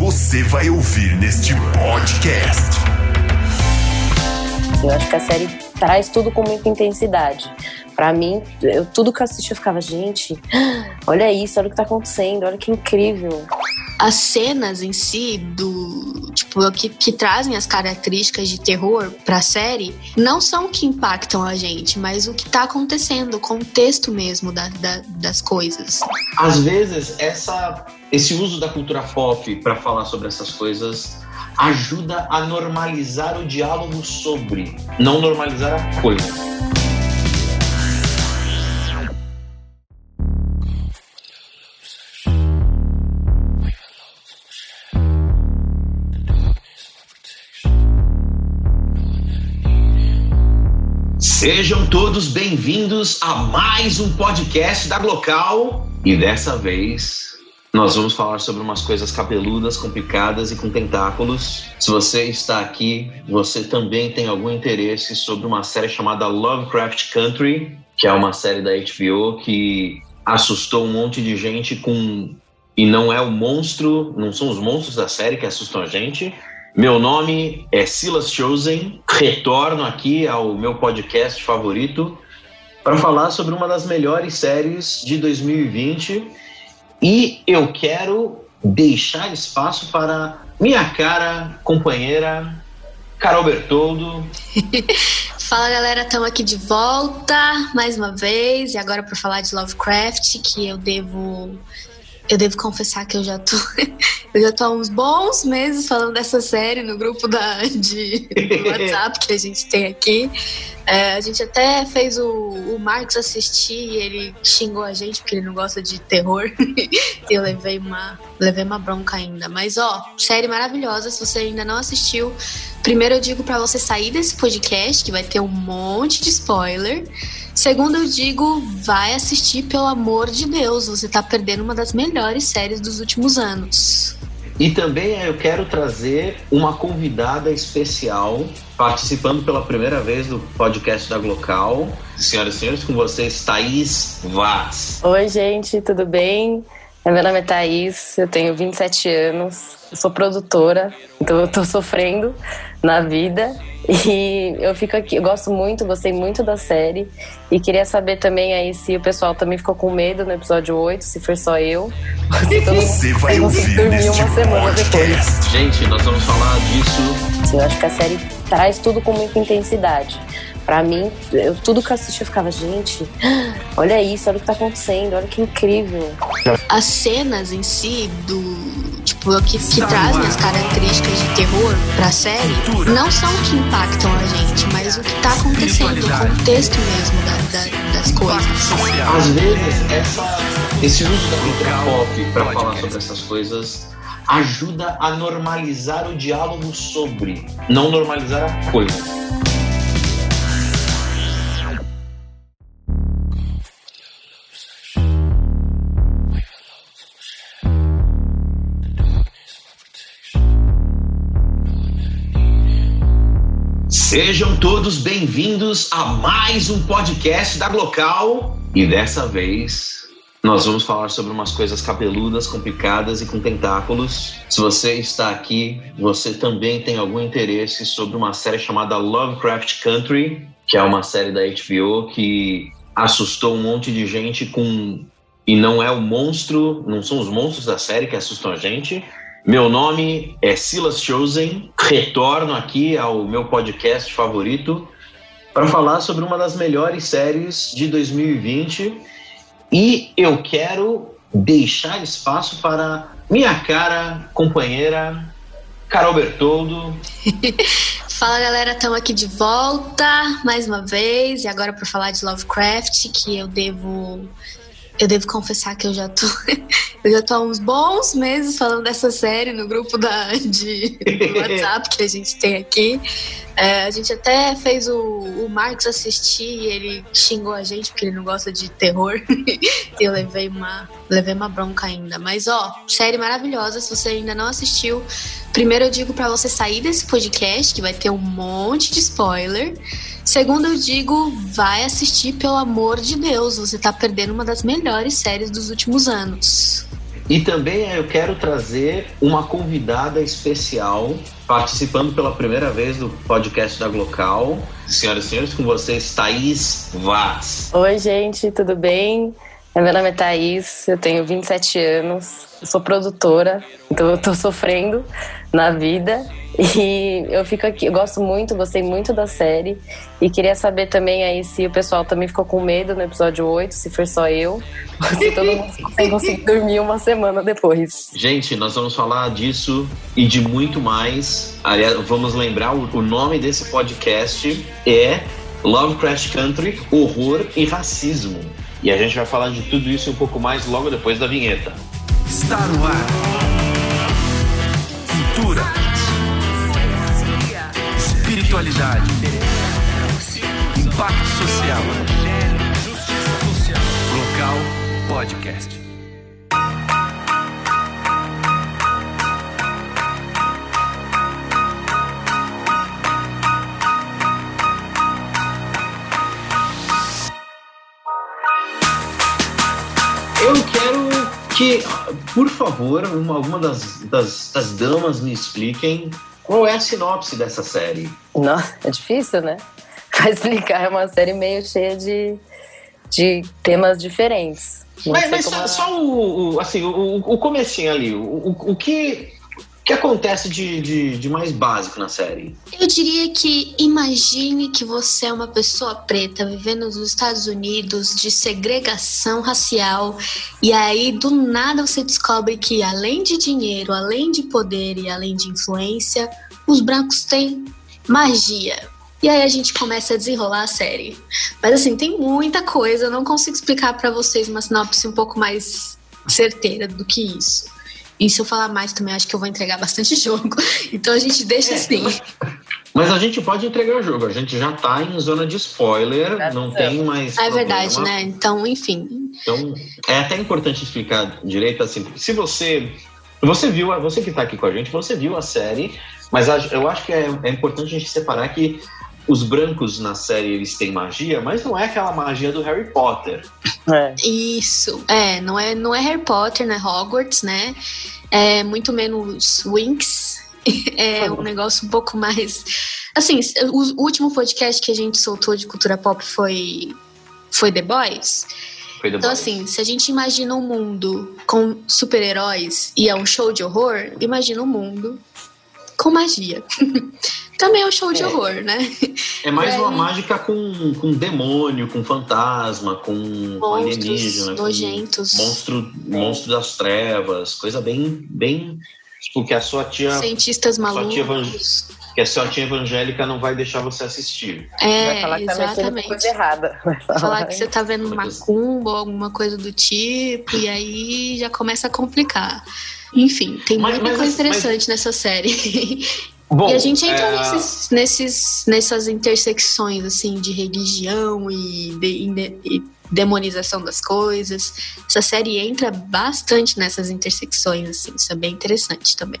você vai ouvir neste podcast. Eu acho que a série traz tudo com muita intensidade. Para mim, eu, tudo que eu assisti eu ficava, gente, olha isso, olha o que tá acontecendo, olha que incrível. As cenas em si do tipo que, que trazem as características de terror pra série não são que impactam a gente, mas o que tá acontecendo, o contexto mesmo da, da, das coisas. Às vezes, essa, esse uso da cultura pop para falar sobre essas coisas ajuda a normalizar o diálogo sobre, não normalizar a coisa. Sejam todos bem-vindos a mais um podcast da Glocal. E dessa vez nós vamos falar sobre umas coisas cabeludas, complicadas e com tentáculos. Se você está aqui, você também tem algum interesse sobre uma série chamada Lovecraft Country, que é uma série da HBO que assustou um monte de gente com e não é o monstro, não são os monstros da série que assustam a gente, meu nome é Silas Chosen, retorno aqui ao meu podcast favorito para falar sobre uma das melhores séries de 2020 e eu quero deixar espaço para minha cara companheira Carol Bertoldo. Fala galera, estamos aqui de volta mais uma vez e agora para falar de Lovecraft, que eu devo eu devo confessar que eu já tô eu já tô há uns bons meses falando dessa série no grupo da de WhatsApp que a gente tem aqui. É, a gente até fez o, o Marcos assistir e ele xingou a gente porque ele não gosta de terror. e eu levei uma, levei uma bronca ainda. Mas ó, série maravilhosa. Se você ainda não assistiu, primeiro eu digo para você sair desse podcast que vai ter um monte de spoiler. Segundo, eu digo, vai assistir, pelo amor de Deus. Você tá perdendo uma das melhores séries dos últimos anos. E também eu quero trazer uma convidada especial participando pela primeira vez do podcast da Glocal. Senhoras e senhores, com vocês, Thaís Vaz. Oi, gente, tudo bem? Meu nome é Thaís, eu tenho 27 anos, sou produtora, então eu tô sofrendo na vida e eu fico aqui, eu gosto muito, gostei muito da série. E queria saber também aí se o pessoal também ficou com medo no episódio 8, se for só eu. Se todo Você vai ouvir dormir uma semana podcast. depois. Gente, nós vamos falar disso. Eu acho que a série traz tudo com muita intensidade. Pra mim, eu, tudo que eu assisti eu ficava, gente, olha isso, olha o que tá acontecendo, olha que incrível. As cenas em si do tipo, que, que trazem as características de terror pra série não são o que impactam a gente, mas o que tá acontecendo, o contexto mesmo da, da, das coisas. Às vezes, essa, esse uso da cultura pop pra falar sobre essas coisas ajuda a normalizar o diálogo sobre, não normalizar a coisa. Sejam todos bem-vindos a mais um podcast da Glocal. E dessa vez nós vamos falar sobre umas coisas cabeludas, complicadas e com tentáculos. Se você está aqui, você também tem algum interesse sobre uma série chamada Lovecraft Country, que é uma série da HBO que assustou um monte de gente com e não é o monstro, não são os monstros da série que assustam a gente, meu nome é Silas Chosen, retorno aqui ao meu podcast favorito para falar sobre uma das melhores séries de 2020 e eu quero deixar espaço para minha cara companheira Carol Bertoldo. Fala galera, estamos aqui de volta mais uma vez e agora para falar de Lovecraft, que eu devo eu devo confessar que eu já tô eu já tô há uns bons meses falando dessa série no grupo da de WhatsApp que a gente tem aqui. É, a gente até fez o, o Marcos assistir e ele xingou a gente porque ele não gosta de terror. e eu levei uma, levei uma bronca ainda. Mas ó, série maravilhosa. Se você ainda não assistiu, primeiro eu digo para você sair desse podcast que vai ter um monte de spoiler. Segundo, eu digo, vai assistir, pelo amor de Deus. Você tá perdendo uma das melhores séries dos últimos anos. E também eu quero trazer uma convidada especial participando pela primeira vez do podcast da Glocal. Senhoras e senhores, com vocês, Thaís Vaz. Oi, gente, tudo bem? Meu nome é Thaís, eu tenho 27 anos, sou produtora, então eu tô sofrendo na vida e eu fico aqui, eu gosto muito, gostei muito da série e queria saber também aí se o pessoal também ficou com medo no episódio 8, se for só eu, ou se todo mundo conseguir dormir uma semana depois. Gente, nós vamos falar disso e de muito mais. Vamos lembrar o nome desse podcast é Lovecraft Country, Horror e Racismo. E a gente vai falar de tudo isso um pouco mais logo depois da vinheta. Está no ar. Cultura. Espiritualidade. Impacto social. Local Podcast. Eu quero que, por favor, uma, alguma das, das, das damas me expliquem qual é a sinopse dessa série. Nossa, é difícil, né? Pra explicar, é uma série meio cheia de, de temas diferentes. Não Mas, mas só, é- só o, o- assim, o, o comecinho ali, o, o, o que, que acontece de, de, de mais básico na série? Eu diria que imagine que você é uma pessoa preta vivendo nos Estados Unidos de segregação racial e aí do nada você descobre que além de dinheiro, além de poder e além de influência, os brancos têm magia. E aí a gente começa a desenrolar a série. Mas assim, tem muita coisa, eu não consigo explicar pra vocês uma sinopse um pouco mais certeira do que isso. E se eu falar mais também, acho que eu vou entregar bastante jogo. Então a gente deixa assim. Mas a gente pode entregar o jogo, a gente já tá em zona de spoiler, não estamos. tem mais. É verdade, problema. né? Então, enfim. Então, é até importante explicar direito assim, se você você viu, você que tá aqui com a gente, você viu a série, mas eu acho que é, é importante a gente separar que os brancos na série eles têm magia, mas não é aquela magia do Harry Potter. É. Isso. É, não é, não é Harry Potter, né? Hogwarts, né? É muito menos Winx. É um negócio um pouco mais. Assim, o último podcast que a gente soltou de cultura pop foi, foi The Boys. Foi The Então, Boys. assim, se a gente imagina um mundo com super-heróis e é um show de horror, imagina um mundo com magia. Também é um show de É. horror, né? é mais é, uma mágica com, com demônio, com fantasma, com, com alienígena, Monstros com nojentos. monstro, monstro das trevas, coisa bem, bem tipo que a sua tia, Cientistas Só tinha malucos. que a sua tia evangélica não vai deixar você assistir. É, Vai falar que tá exatamente. coisa errada. Vai falar, falar que você tá vendo Meu Deus. macumba ou alguma coisa do tipo, e aí já começa a complicar. Enfim, tem Mas- muita mas- coisa mas- interessante nessa série. Bom, e a gente entra é, nesses, nesses, nessas intersecções, assim, de religião e, de- e demonização das coisas. Essa série entra bastante nessas intersecções, assim, isso é bem interessante também.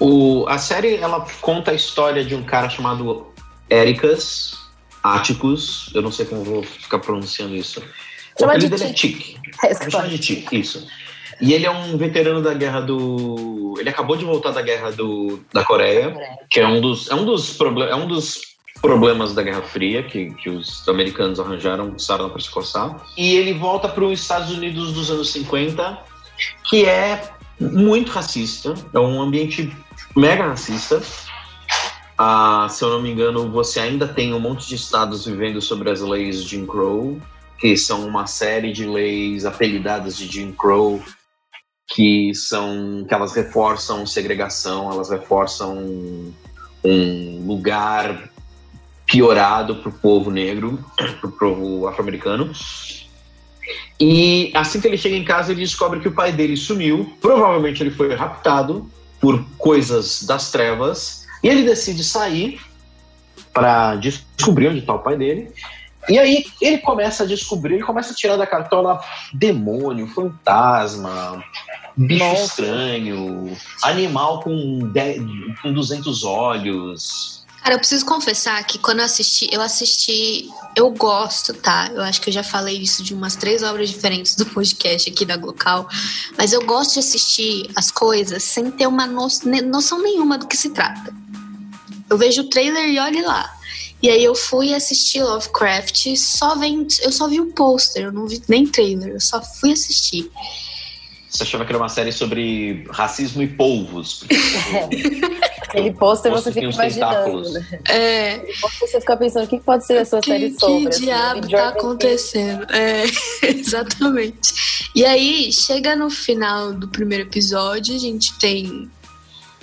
o- a série ela conta a história de um cara chamado Ericas Atticus. Eu não sei como eu vou ficar pronunciando isso. O Chama de apelido dele é Tic. É falo. de Tic, isso. E ele é um veterano da guerra do. Ele acabou de voltar da guerra do, da Coreia, que é um dos, é um dos, proble é um dos problemas da Guerra Fria que, que os americanos arranjaram, começaram para se coçar. E ele volta para os Estados Unidos dos anos 50, que é muito racista, é um ambiente mega racista. Ah, se eu não me engano, você ainda tem um monte de estados vivendo sobre as leis Jim Crow, que são uma série de leis apelidadas de Jim Crow, que são que elas reforçam segregação, elas reforçam um lugar piorado para o povo negro, para o povo afro-americano. E assim que ele chega em casa, ele descobre que o pai dele sumiu. Provavelmente ele foi raptado por coisas das trevas. E ele decide sair para descobrir onde está o pai dele. E aí ele começa a descobrir, ele começa a tirar da cartola demônio, fantasma, bicho Nossa. estranho, animal com, 10 com 200 olhos. Cara, eu preciso confessar que quando eu assisti, eu assisti, eu gosto, tá? Eu acho que eu já falei isso de umas três obras diferentes do podcast aqui da Glocal, mas eu gosto de assistir as coisas sem ter uma noção nenhuma do que se trata. Eu vejo o trailer e olhe lá. E aí eu fui assistir Lovecraft, só vendo, eu só vi o pôster, eu não vi nem trailer, eu só fui assistir. Você achava que era uma série sobre racismo e polvos. Aquele pôster você fica imaginando. Né? É. Você fica pensando o que pode ser a sua que, série sobre. Que assim, diabo tá acontecendo? É, exatamente. E aí, chega no final do primeiro episódio, a gente tem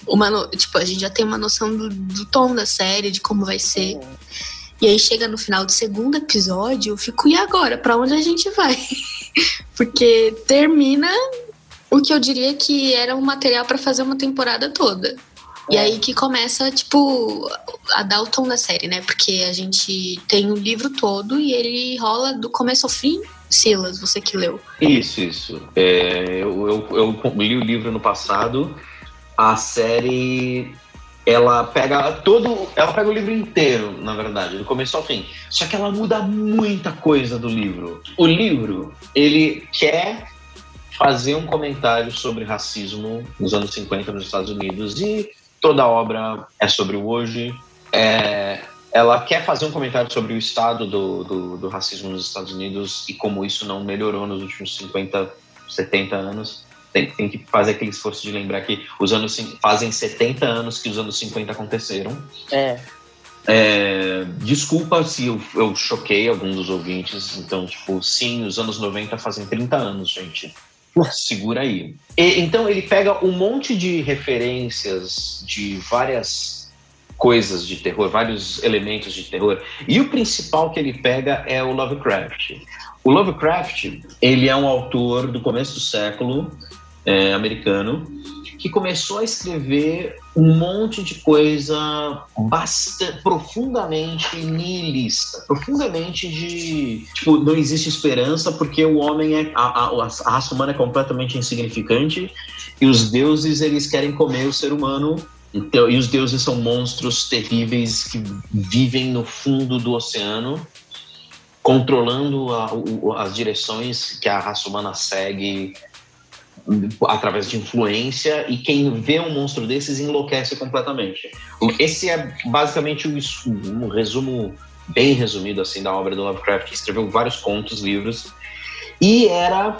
uma. No... Tipo, a gente já tem uma noção do, do tom da série, de como vai ser. E aí chega no final do segundo episódio, eu fico, e agora? Para onde a gente vai? Porque termina o que eu diria que era um material para fazer uma temporada toda. E aí que começa, tipo, a dar o tom da série, né? Porque a gente tem o livro todo e ele rola do começo ao fim. Silas, você que leu. Isso, isso. É, eu, eu, eu li o livro no passado. A série ela pega todo, ela pega o livro inteiro, na verdade, do começo ao fim. Só que ela muda muita coisa do livro. O livro, ele quer fazer um comentário sobre racismo nos anos 50 nos Estados Unidos e toda a obra é sobre o hoje. É, ela quer fazer um comentário sobre o estado do, do, do, racismo nos Estados Unidos e como isso não melhorou nos últimos 50, 70 anos. Tem, tem que fazer aquele esforço de lembrar que os anos fazem 70 anos que os anos 50 aconteceram. É. É, desculpa se eu, eu choquei alguns dos ouvintes. Então, tipo, sim, os anos 90 fazem 30 anos, gente segura aí. E, então ele pega um monte de referências de várias coisas de terror, vários elementos de terror. E o principal que ele pega é o Lovecraft. O Lovecraft, ele é um autor do começo do século é, americano que começou a escrever um monte de coisa bastante, profundamente nihilista, profundamente de tipo não existe esperança porque o homem é a, a, a raça humana é completamente insignificante e os deuses eles querem comer o ser humano então, e os deuses são monstros terríveis que vivem no fundo do oceano controlando a, o, as direções que a raça humana segue através de influência e quem vê um monstro desses enlouquece completamente. Esse é basicamente um, um resumo bem resumido assim da obra do Lovecraft. Escreveu vários contos, livros e era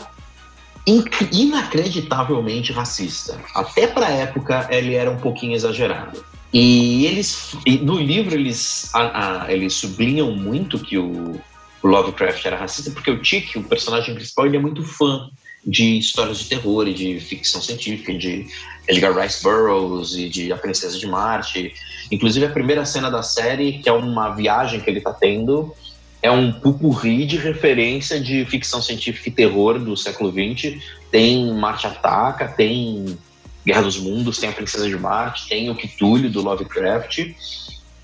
inacreditavelmente racista. Até para a época ele era um pouquinho exagerado. E eles no livro eles a, a, eles sublinham muito que o, o Lovecraft era racista porque o Tick, o personagem principal, ele é muito fã de histórias de terror e de ficção científica, de Edgar Rice Burroughs e de A Princesa de Marte. Inclusive, a primeira cena da série, que é uma viagem que ele está tendo, é um pupurri de referência de ficção científica e terror do século XX. Tem Marte Ataca, tem Guerra dos Mundos, tem A Princesa de Marte, tem o Cthulhu do Lovecraft.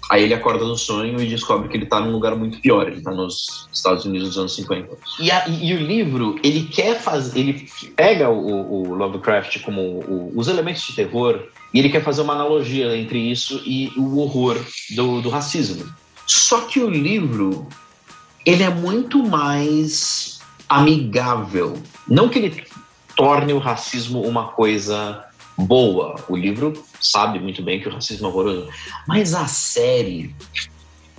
Aí ele acorda no sonho e descobre que ele está num lugar muito pior. Ele está nos Estados Unidos dos anos 50. E, a, e, o livro, ele quer fazer. Ele pega o, o Lovecraft como o, os elementos de terror e ele quer fazer uma analogia entre isso e o horror do, do racismo. Só que o livro, ele é muito mais amigável. Não que ele torne o racismo uma coisa boa. O livro sabe muito bem que o racismo é horroroso. Mas a série,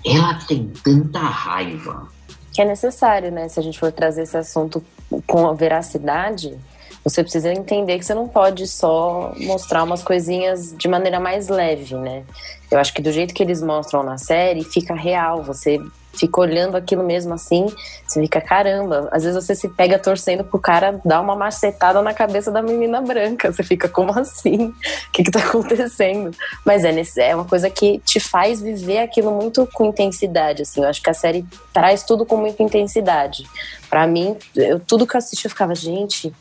ela tem tanta raiva. Que é necessário, né? Se a gente for trazer esse assunto com veracidade, você precisa entender que você não pode só mostrar umas coisinhas de maneira mais leve, né? Eu acho que do jeito que eles mostram na série, fica real. Você fica olhando aquilo mesmo assim, você fica, caramba. Às vezes você se pega torcendo pro cara dar uma macetada na cabeça da menina branca. Você fica, como assim? O que que tá acontecendo? Mas é, é uma coisa que te faz viver aquilo muito com intensidade, assim. Eu acho que a série traz tudo com muita intensidade. Para mim, eu, tudo que eu assisti, eu ficava, gente,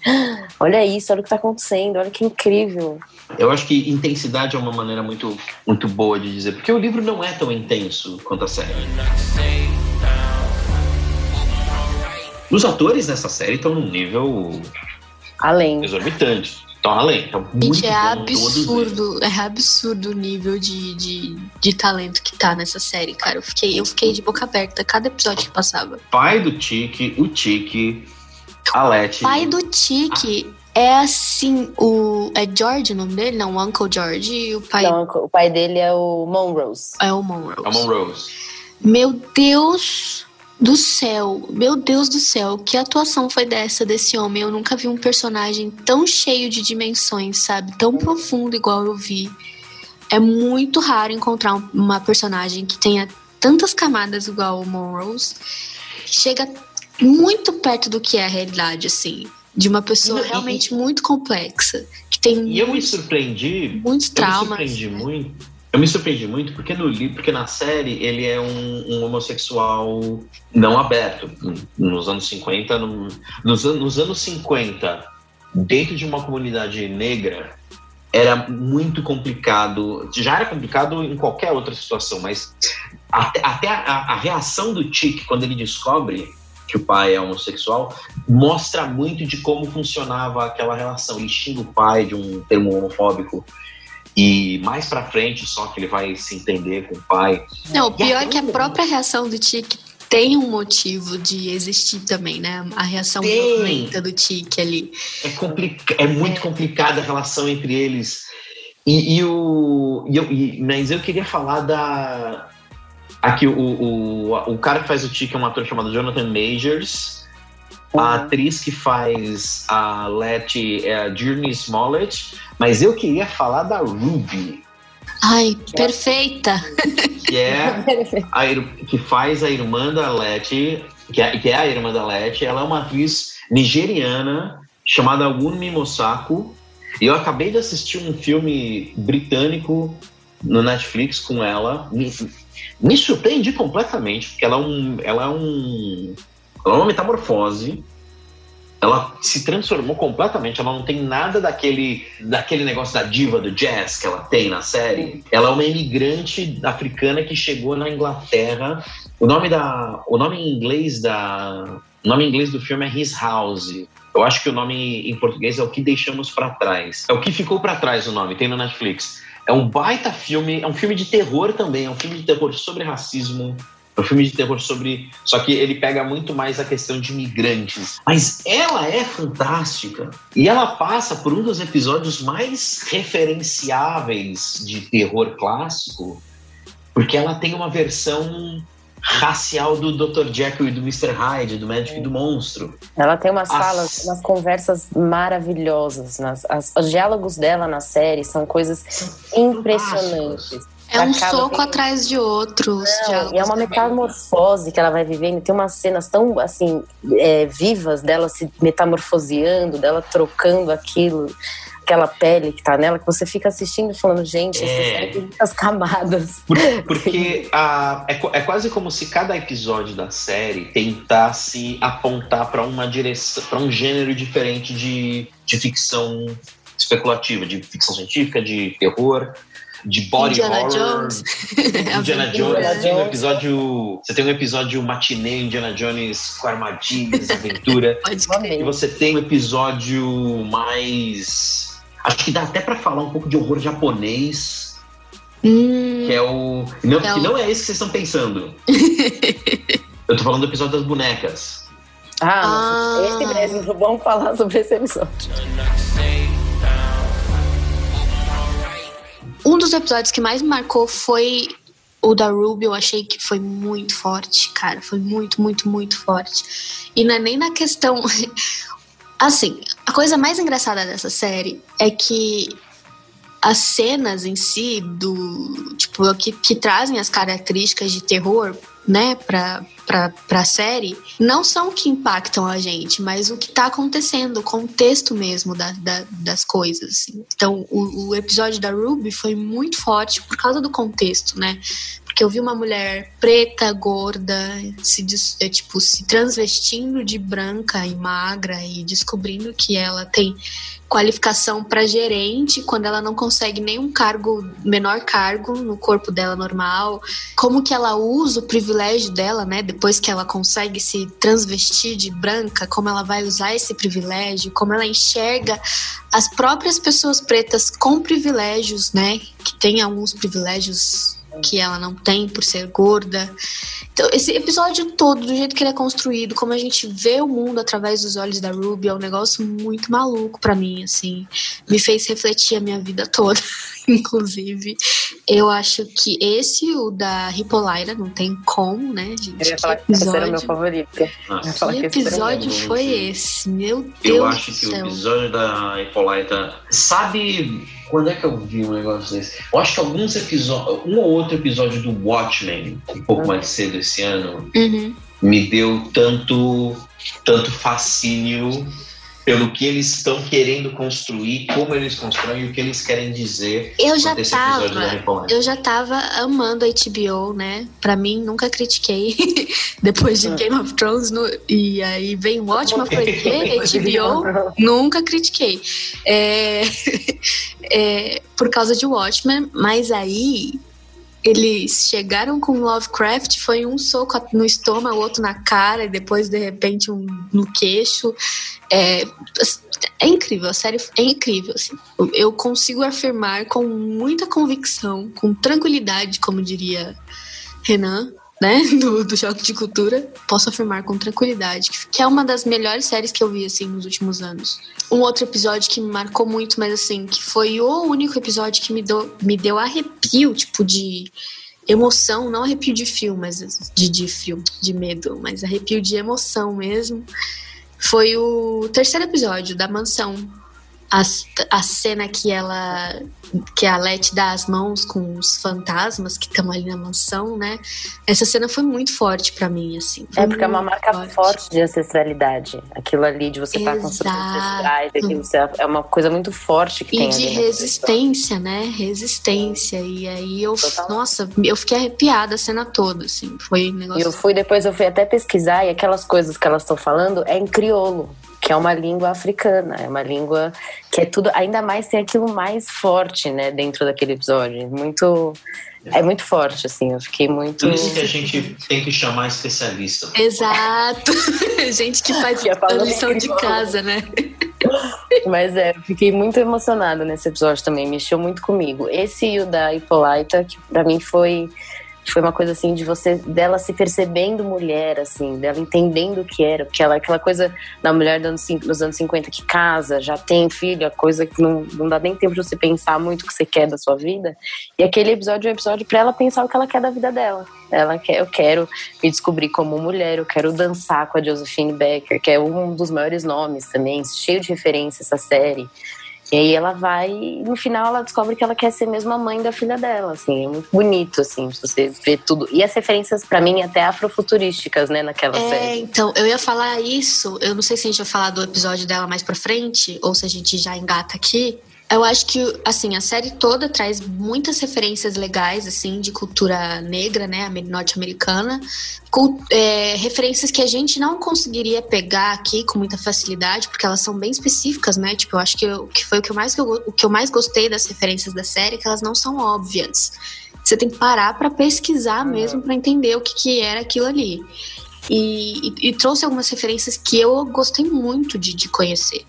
olha isso, olha o que tá acontecendo, olha que incrível. Eu acho que intensidade é uma maneira muito, muito boa de dizer, porque o livro não é tão intenso quanto a série. Os atores nessa série estão num nível além exorbitante. Então, além, é muito Gente, é absurdo, é absurdo o nível de, de, de talento que tá nessa série, cara. Eu fiquei, eu fiquei de boca aberta cada episódio que passava. Pai do Tiki, o Tiki, a Letty. pai do Tiki é assim, o. É George o nome dele? Não, o Uncle George e o pai Não, o pai dele é o Monrose. é o Monroe. A Monrose. Meu Deus do céu, meu Deus do céu, que atuação foi dessa desse homem? Eu nunca vi um personagem tão cheio de dimensões, sabe? Tão profundo igual eu vi. É muito raro encontrar um- uma personagem que tenha tantas camadas igual o Monrose. Chega muito perto do que é a realidade, assim. De uma pessoa E- e- realmente muito complexa. Que tem E eu me surpreendi. muitos Eu me traumas. surpreendi muito. Eu me surpreendi muito porque no livro, porque na série ele é um, um homossexual não aberto. Nos anos 50, no- nos, nos anos 50, dentro de uma comunidade negra, era muito complicado. Já era complicado em qualquer outra situação, mas até, até a, a reação do Chick quando ele descobre que o pai é homossexual mostra muito de como funcionava aquela relação. Ele xinga o pai de um termo homofóbico. E mais pra frente, só que ele vai se entender com o pai. Não, o pior é que a própria reação do Tique tem um motivo de existir também, né? A reação violenta do Tique ali. É, complica é muito complicada a relação entre eles. E, e o. e eu- e- mas eu queria falar da. Aqui, o, o, o cara que faz o Tique é um ator chamado Jonathan Majors. A Uhum. atriz que faz a Letty é a Journey Smollett. Mas eu queria falar da Ruby, Ai, perfeita! que é a que faz a irmã da Letty, que é, que é a irmã da Letty, ela é uma atriz nigeriana chamada Wunmi Mosako. E eu acabei de assistir um filme britânico no Netflix com ela. Me, me surpreendi completamente, porque ela é um. Ela é um. Ela é uma metamorfose. Ela se transformou completamente. Ela não tem nada daquele, daquele negócio da diva do jazz que ela tem na série. Ela é uma imigrante africana que chegou na Inglaterra. O nome da, o nome em inglês da, o nome em inglês do filme é His House. Eu acho que o nome em português é o que deixamos para trás. É o que ficou para trás o nome. Tem no Netflix. É um baita filme. É um filme de terror também. É um filme de terror sobre racismo. É um filme de terror sobre. Só que ele pega muito mais a questão de imigrantes. Mas ela é fantástica. E ela passa por um dos episódios mais referenciáveis de terror clássico, porque ela tem uma versão racial do Dr. Jekyll e do Mr. Hyde, do médico e do monstro. Ela tem umas As- falas, umas conversas maravilhosas. Nas, as- os diálogos dela na série são coisas impressionantes. É um soco atrás de outro. e é uma metamorfose que ela vai vivendo. Tem umas cenas tão assim é, vivas dela se metamorfoseando, dela trocando aquilo, aquela pele que tá nela, que você fica assistindo e falando, gente, essa É. série tem muitas camadas. Por- porque a- é, é quase como se cada episódio da série tentasse apontar para uma direção, para um gênero diferente de, de ficção especulativa, de ficção científica, de terror, de body Indiana horror. Jones. Indiana. Jones, Indiana você tem um episódio, você tem um episódio matinê Indiana Jones com armadilhas, aventura. E você tem um episódio mais. Acho que dá até pra falar um pouco de horror japonês, Hum, que é o. Não, É que não é esse que vocês estão pensando. Eu tô falando do episódio das bonecas. Ah, Ah. nossa, esse mesmo. Vamos falar sobre esse episódio. Um dos episódios que mais me marcou foi o da Ruby. Eu achei que foi muito forte, cara. Foi muito, muito, muito forte. E não é nem na questão. Assim, a coisa mais engraçada dessa série é que as cenas em si, do tipo, que, que trazem as características de terror, né, pra, pra, pra série, não são o que impactam a gente, mas o que tá acontecendo, o contexto mesmo da, da- das coisas. assim. Então, o, o episódio da Ruby foi muito forte por causa do contexto, né? Porque eu vi uma mulher preta, gorda, se é, tipo se transvestindo de branca e magra e descobrindo que ela tem qualificação para gerente quando ela não consegue nenhum cargo, menor cargo no corpo dela normal. Como que ela usa o privilégio dela, né? Depois que ela consegue se transvestir de branca, como ela vai usar esse privilégio, como ela enxerga as próprias pessoas pretas com privilégios, né? Que tem alguns privilégios que ela não tem por ser gorda. Então, esse episódio todo, do jeito que ele é construído, como a gente vê o mundo através dos olhos da Ruby, é um negócio muito maluco para mim, assim. Me fez refletir a minha vida toda, inclusive. Eu acho que esse, o da Hippolyta, não tem como, né, gente? Eu ia falar que, episódio... esse era o meu favorito. Nossa. Que episódio foi esse? Meu Deus Eu acho que o episódio da Hippolyta... Sabe quando é que eu vi um negócio desse? Eu acho que alguns episódios, um ou outro episódio do Watchmen, um pouco uhum. mais cedo esse ano, uhum. me deu tanto, tanto fascínio pelo que eles estão querendo construir, como eles constroem e o que eles querem dizer. Eu já tava, eu já tava amando a HBO, né? Para mim nunca critiquei depois de ah. Game of Thrones no, e aí vem um ótimo falei, HBO, nunca critiquei. É, é, por causa de Watchmen, mas aí eles chegaram com Lovecraft, foi um soco no estômago, outro na cara, e depois, de repente, um no queixo. É, é incrível, a série é incrível. Assim. Eu consigo afirmar com muita convicção, com tranquilidade, como diria Renan, né, do, do Choque de Cultura, posso afirmar com tranquilidade que é uma das melhores séries que eu vi, assim, nos últimos anos. Um outro episódio que me marcou muito, mas assim, que foi o único episódio que me, do, me deu arrepio, tipo, de emoção, não arrepio de filme, mas de, de filme, de medo, mas arrepio de emoção mesmo. Foi o terceiro episódio da mansão a, a cena que ela que a Letty dá as mãos com os fantasmas que estão ali na mansão, né? Essa cena foi muito forte para mim, assim. É porque é uma marca forte. forte. de ancestralidade. Aquilo ali de você estar tá com seus ancestrais, é uma coisa muito forte que e tem. E de resistência, né? Resistência. E aí eu, Total. nossa, eu fiquei arrepiada a cena toda, assim. Foi um negócio. Eu fui depois eu fui até pesquisar e aquelas coisas que elas estão falando é em crioulo que é uma língua africana, é uma língua que é tudo, ainda mais tem aquilo mais forte, né, dentro daquele episódio, muito é muito forte, assim, eu fiquei muito. Por isso que a gente tem que chamar especialista. Exato. gente que faz que a lição de casa, né? Mas é, eu fiquei muito emocionada nesse episódio também, mexeu muito comigo. Esse e o da Hippolyta, que pra mim foi foi uma coisa assim de você dela se percebendo mulher, assim, dela entendendo o que era, porque ela aquela coisa da mulher dos anos 50 que casa, já tem filho, a coisa que não, não dá nem tempo de você pensar muito o que você quer da sua vida. E aquele episódio é um episódio para ela pensar o que ela quer da vida dela. Ela quer, eu quero me descobrir como mulher, eu quero dançar com a Josephine Becker, que é um dos maiores nomes também, cheio de referência essa série. E aí ela vai e no final ela descobre que ela quer ser mesmo a mãe da filha dela, assim, é muito bonito, assim, você vê tudo. E as referências, para mim, até afrofuturísticas, né, naquela é, série. Então, eu ia falar isso, eu não sei se a gente vai falar do episódio dela mais pra frente, ou se a gente já engata aqui, eu acho que, assim, a série toda traz muitas referências legais, assim, de cultura negra, né, norte-americana. É, referências que a gente não conseguiria pegar aqui com muita facilidade, porque elas são bem específicas, né? Tipo, eu acho que, eu, que foi o que, eu mais, o que eu mais gostei das referências da série, que elas não são óbvias. Você tem que parar para pesquisar mesmo, para entender o que, que era aquilo ali. E, e, e, trouxe algumas referências que eu gostei muito de, de conhecer.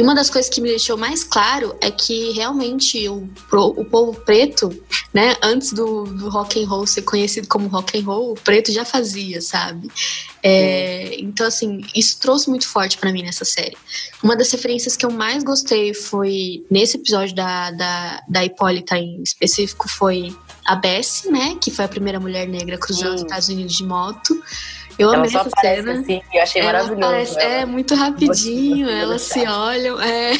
E uma das coisas que me deixou mais claro é que realmente o, o povo preto, né, antes do, do rock and roll ser conhecido como rock and roll, o preto já fazia, sabe? É, então, assim, isso trouxe muito forte para mim nessa série. Uma das referências que eu mais gostei foi, nesse episódio da, da, da Hipólita em específico, foi a Bessie, né, que foi a primeira mulher negra cruzando os Estados Unidos de moto. Eu ela amei essa cena. Assim, eu achei ela maravilhoso. Aparece, ela. É, muito rapidinho, elas se olham. É,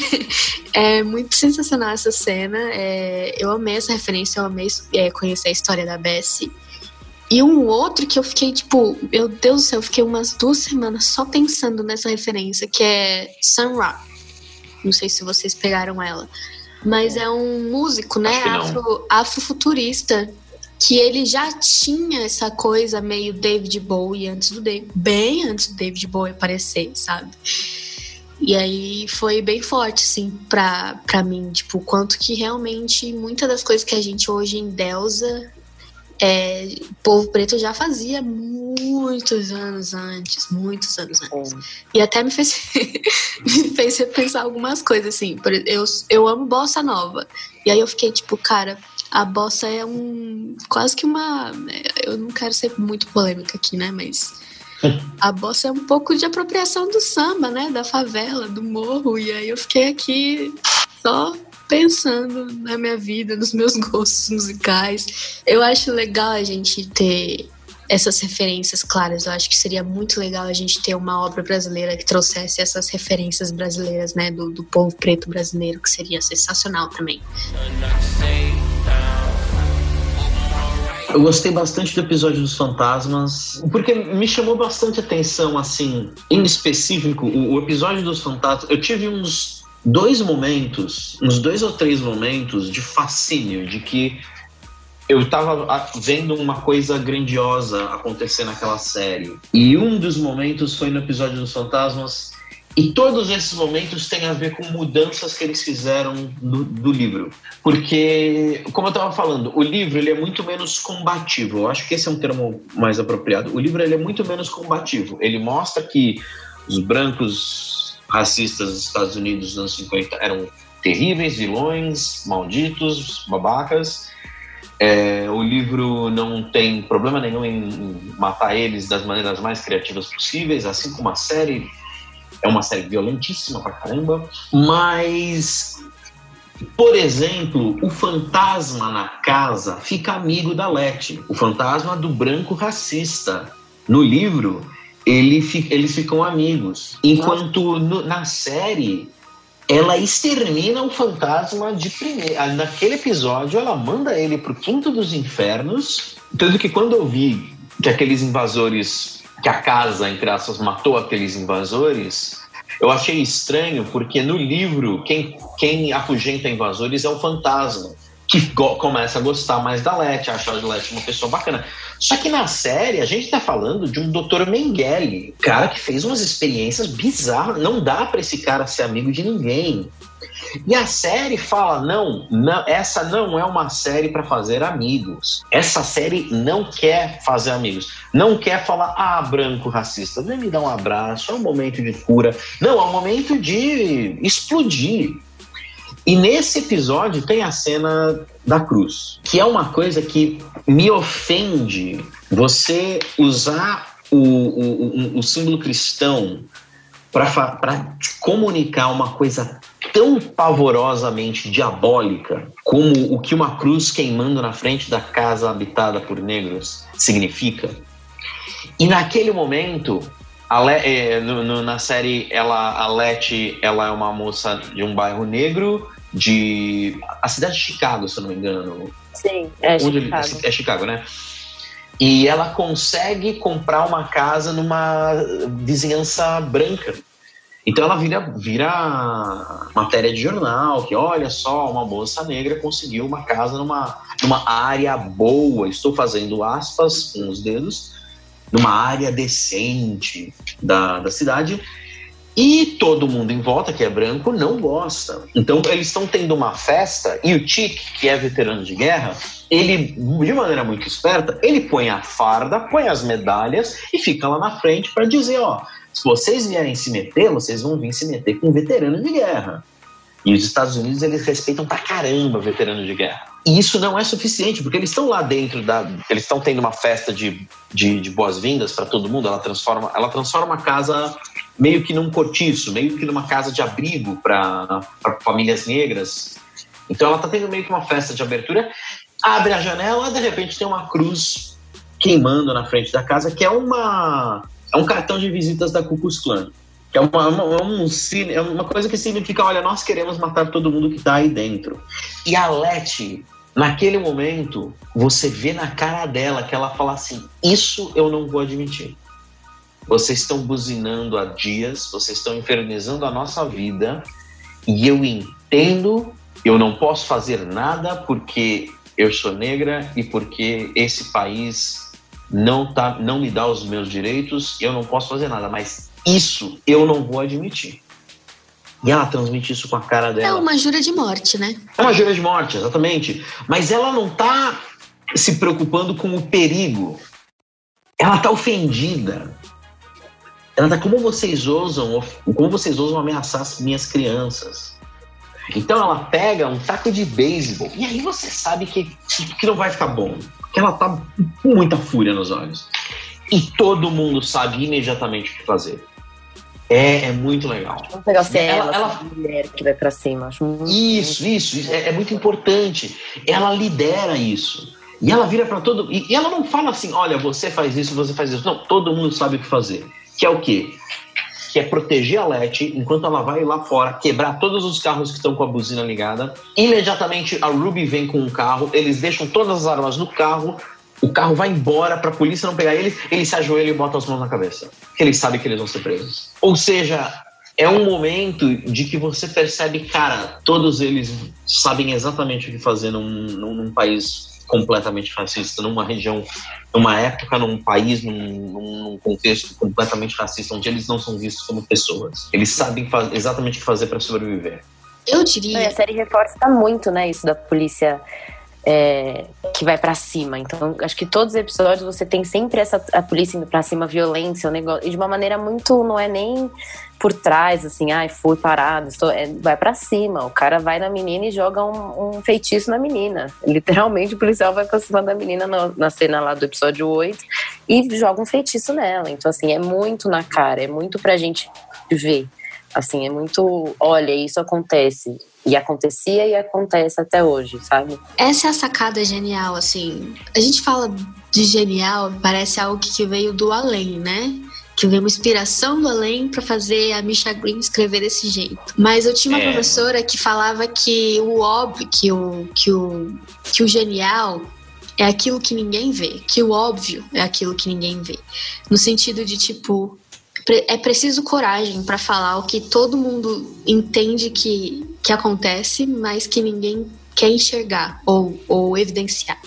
é muito sensacional essa cena. É, eu amei essa referência, eu amei é, conhecer a história da Bessie. E um outro que eu fiquei, tipo, meu Deus do céu, eu fiquei umas duas semanas só pensando nessa referência, que é Sun Ra. Não sei se vocês pegaram ela. Mas é um músico, né? Afro, afrofuturista que ele já tinha essa coisa meio David Bowie antes do David, bem antes do David Bowie aparecer, sabe? E aí foi bem forte, assim, pra, pra mim, tipo, o quanto que realmente muitas das coisas que a gente hoje endeusa, é, o povo preto já fazia muitos anos antes, muitos anos antes. É. E até me fez, me fez repensar algumas coisas, assim. Eu, eu amo bossa nova. E aí eu fiquei tipo, cara, a bossa é um. quase que uma. Eu não quero ser muito polêmica aqui, né? Mas. A bossa é um pouco de apropriação do samba, né? Da favela, do morro. E aí eu fiquei aqui só pensando na minha vida, nos meus gostos musicais. Eu acho legal a gente ter essas referências claras. Eu acho que seria muito legal a gente ter uma obra brasileira que trouxesse essas referências brasileiras, né? Do, do povo preto brasileiro, que seria sensacional também. Eu gostei bastante do episódio dos fantasmas, porque me chamou bastante atenção, assim, em específico, o, o episódio dos fantasmas. Eu tive uns dois momentos, uns dois ou três momentos de fascínio, de que eu estava vendo uma coisa grandiosa acontecer naquela série. E um dos momentos foi no episódio dos fantasmas e todos esses momentos têm a ver com mudanças que eles fizeram do, do livro. Porque, como eu estava falando, o livro ele é muito menos combativo. Eu acho que esse é um termo mais apropriado. O livro ele é muito menos combativo. Ele mostra que os brancos racistas dos Estados Unidos nos anos 50 eram terríveis, vilões, malditos, babacas. É, o livro não tem problema nenhum em matar eles das maneiras mais criativas possíveis, assim como a série é uma série violentíssima pra caramba, mas por exemplo, o fantasma na casa fica amigo da Letty, o fantasma do branco racista. No livro, ele, eles ficam amigos. Enquanto no, na série, ela extermina o fantasma de primeira. Naquele episódio, ela manda ele pro quinto dos infernos. Tanto que quando eu vi que aqueles invasores que a casa, entre aspas, matou aqueles invasores, eu achei estranho porque no livro quem, quem afugenta invasores é o fantasma, que começa a gostar mais da Letty, achar a Letty uma pessoa bacana. Só que na série a gente tá falando de um Dr. Mengele, cara que fez umas experiências bizarras. Não dá para esse cara ser amigo de ninguém. E a série fala: não, não essa não é uma série para fazer amigos. Essa série não quer fazer amigos. Não quer falar, ah, branco racista, vem me dar um abraço, é um momento de cura. Não, é um momento de explodir. E nesse episódio tem a cena da cruz, que é uma coisa que me ofende você usar o, o, o, o símbolo cristão para comunicar uma coisa tão pavorosamente diabólica como o que uma cruz queimando na frente da casa habitada por negros significa. E naquele momento, Le, é, no, no, na série, ela, a Letty ela é uma moça de um bairro negro de a cidade de Chicago, se eu não me engano. Sim, é Onde Chicago. Ele, é Chicago, né? E ela consegue comprar uma casa numa vizinhança branca. Então ela vira, vira matéria de jornal, que olha só, uma moça negra conseguiu uma casa numa, numa área boa, estou fazendo aspas com os dedos, numa área decente da, da cidade, e todo mundo em volta, que é branco, não gosta. Então eles estão tendo uma festa e o Tic, que é veterano de guerra, ele, de maneira muito esperta, ele põe a farda, põe as medalhas e fica lá na frente para dizer, ó, se vocês vierem se meter, vocês vão vir se meter com um veterano de guerra. E os Estados Unidos, eles respeitam pra caramba veterano de guerra. E isso não é suficiente, porque eles estão lá dentro da. Eles estão tendo uma festa de, de, de boas-vindas para todo mundo. Ela transforma, ela transforma a casa meio que num cortiço, meio que numa casa de abrigo para famílias negras. Então ela está tendo meio que uma festa de abertura. Abre a janela, de repente tem uma cruz queimando na frente da casa, que é uma é um cartão de visitas da Ku Klux Klan. Que é uma, uma, é um, é uma coisa que significa, olha, nós queremos matar todo mundo que está aí dentro. E a Letty, naquele momento, você vê na cara dela que ela fala assim, isso eu não vou admitir. Vocês estão buzinando há dias, vocês estão infernizando a nossa vida, e eu entendo, eu não posso fazer nada porque eu sou negra e porque esse país não, tá, não me dá os meus direitos, eu não posso fazer nada. Mas isso eu não vou admitir. E ela transmite isso com a cara dela. É uma jura de morte, né? É uma jura de morte, exatamente. Mas ela não tá se preocupando com o perigo. Ela tá ofendida. Ela tá como vocês ousam, como vocês ousam ameaçar as minhas crianças. Então ela pega um taco de beisebol e aí você sabe que, que não vai ficar bom. Que ela tá com muita fúria nos olhos. E todo mundo sabe imediatamente o que fazer. É, é muito legal. Vamos pegar você, ela, ela, mulher que vai para cima. Muito isso, isso é, é, muito importante. Ela lidera isso. E ela vira para todo. E, e ela não fala assim: olha, você faz isso, você faz isso. Não, todo mundo sabe o que fazer. Que é o quê? Que é proteger a Letty enquanto ela vai lá fora, quebrar todos os carros que estão com a buzina ligada. Imediatamente a Ruby vem com um carro, eles deixam todas as armas no carro, o carro vai embora para a polícia não pegar eles, ele se ajoelha e bota as mãos na cabeça. Porque ele sabe que eles vão ser presos. Ou seja, é um momento de que você percebe, cara, todos eles sabem exatamente o que fazer num, num, num país completamente racista, numa região, numa época, num país, num, num, contexto completamente racista, onde eles não são vistos como pessoas. Eles sabem exatamente o que fazer para sobreviver. Eu diria. a série reforça muito, né, isso da polícia é, que vai para cima. Então, acho que todos os episódios você tem sempre essa a polícia indo pra cima, violência, o negócio, e de uma maneira muito, não é nem por trás, assim, ai, fui parado, estou, é, vai para cima. O cara vai na menina e joga um, um, feitiço na menina. Literalmente, o policial vai pra cima da menina no, na cena lá do episódio 8 e joga um feitiço nela. Então, assim, é muito na cara, é muito pra gente ver. Assim, é muito, olha, isso acontece. E acontecia e acontece até hoje, sabe? Essa é a sacada genial, assim. A gente fala de genial, parece algo que veio do além, né? Que veio uma inspiração do além para fazer a Misha Green escrever desse jeito. Mas eu tinha uma é. professora que falava que o óbvio, que o, que o, que o genial é aquilo que ninguém vê, que o óbvio é aquilo que ninguém vê. No sentido de tipo, é preciso coragem para falar o que todo mundo entende que, que acontece, mas que ninguém quer enxergar ou, ou evidenciar.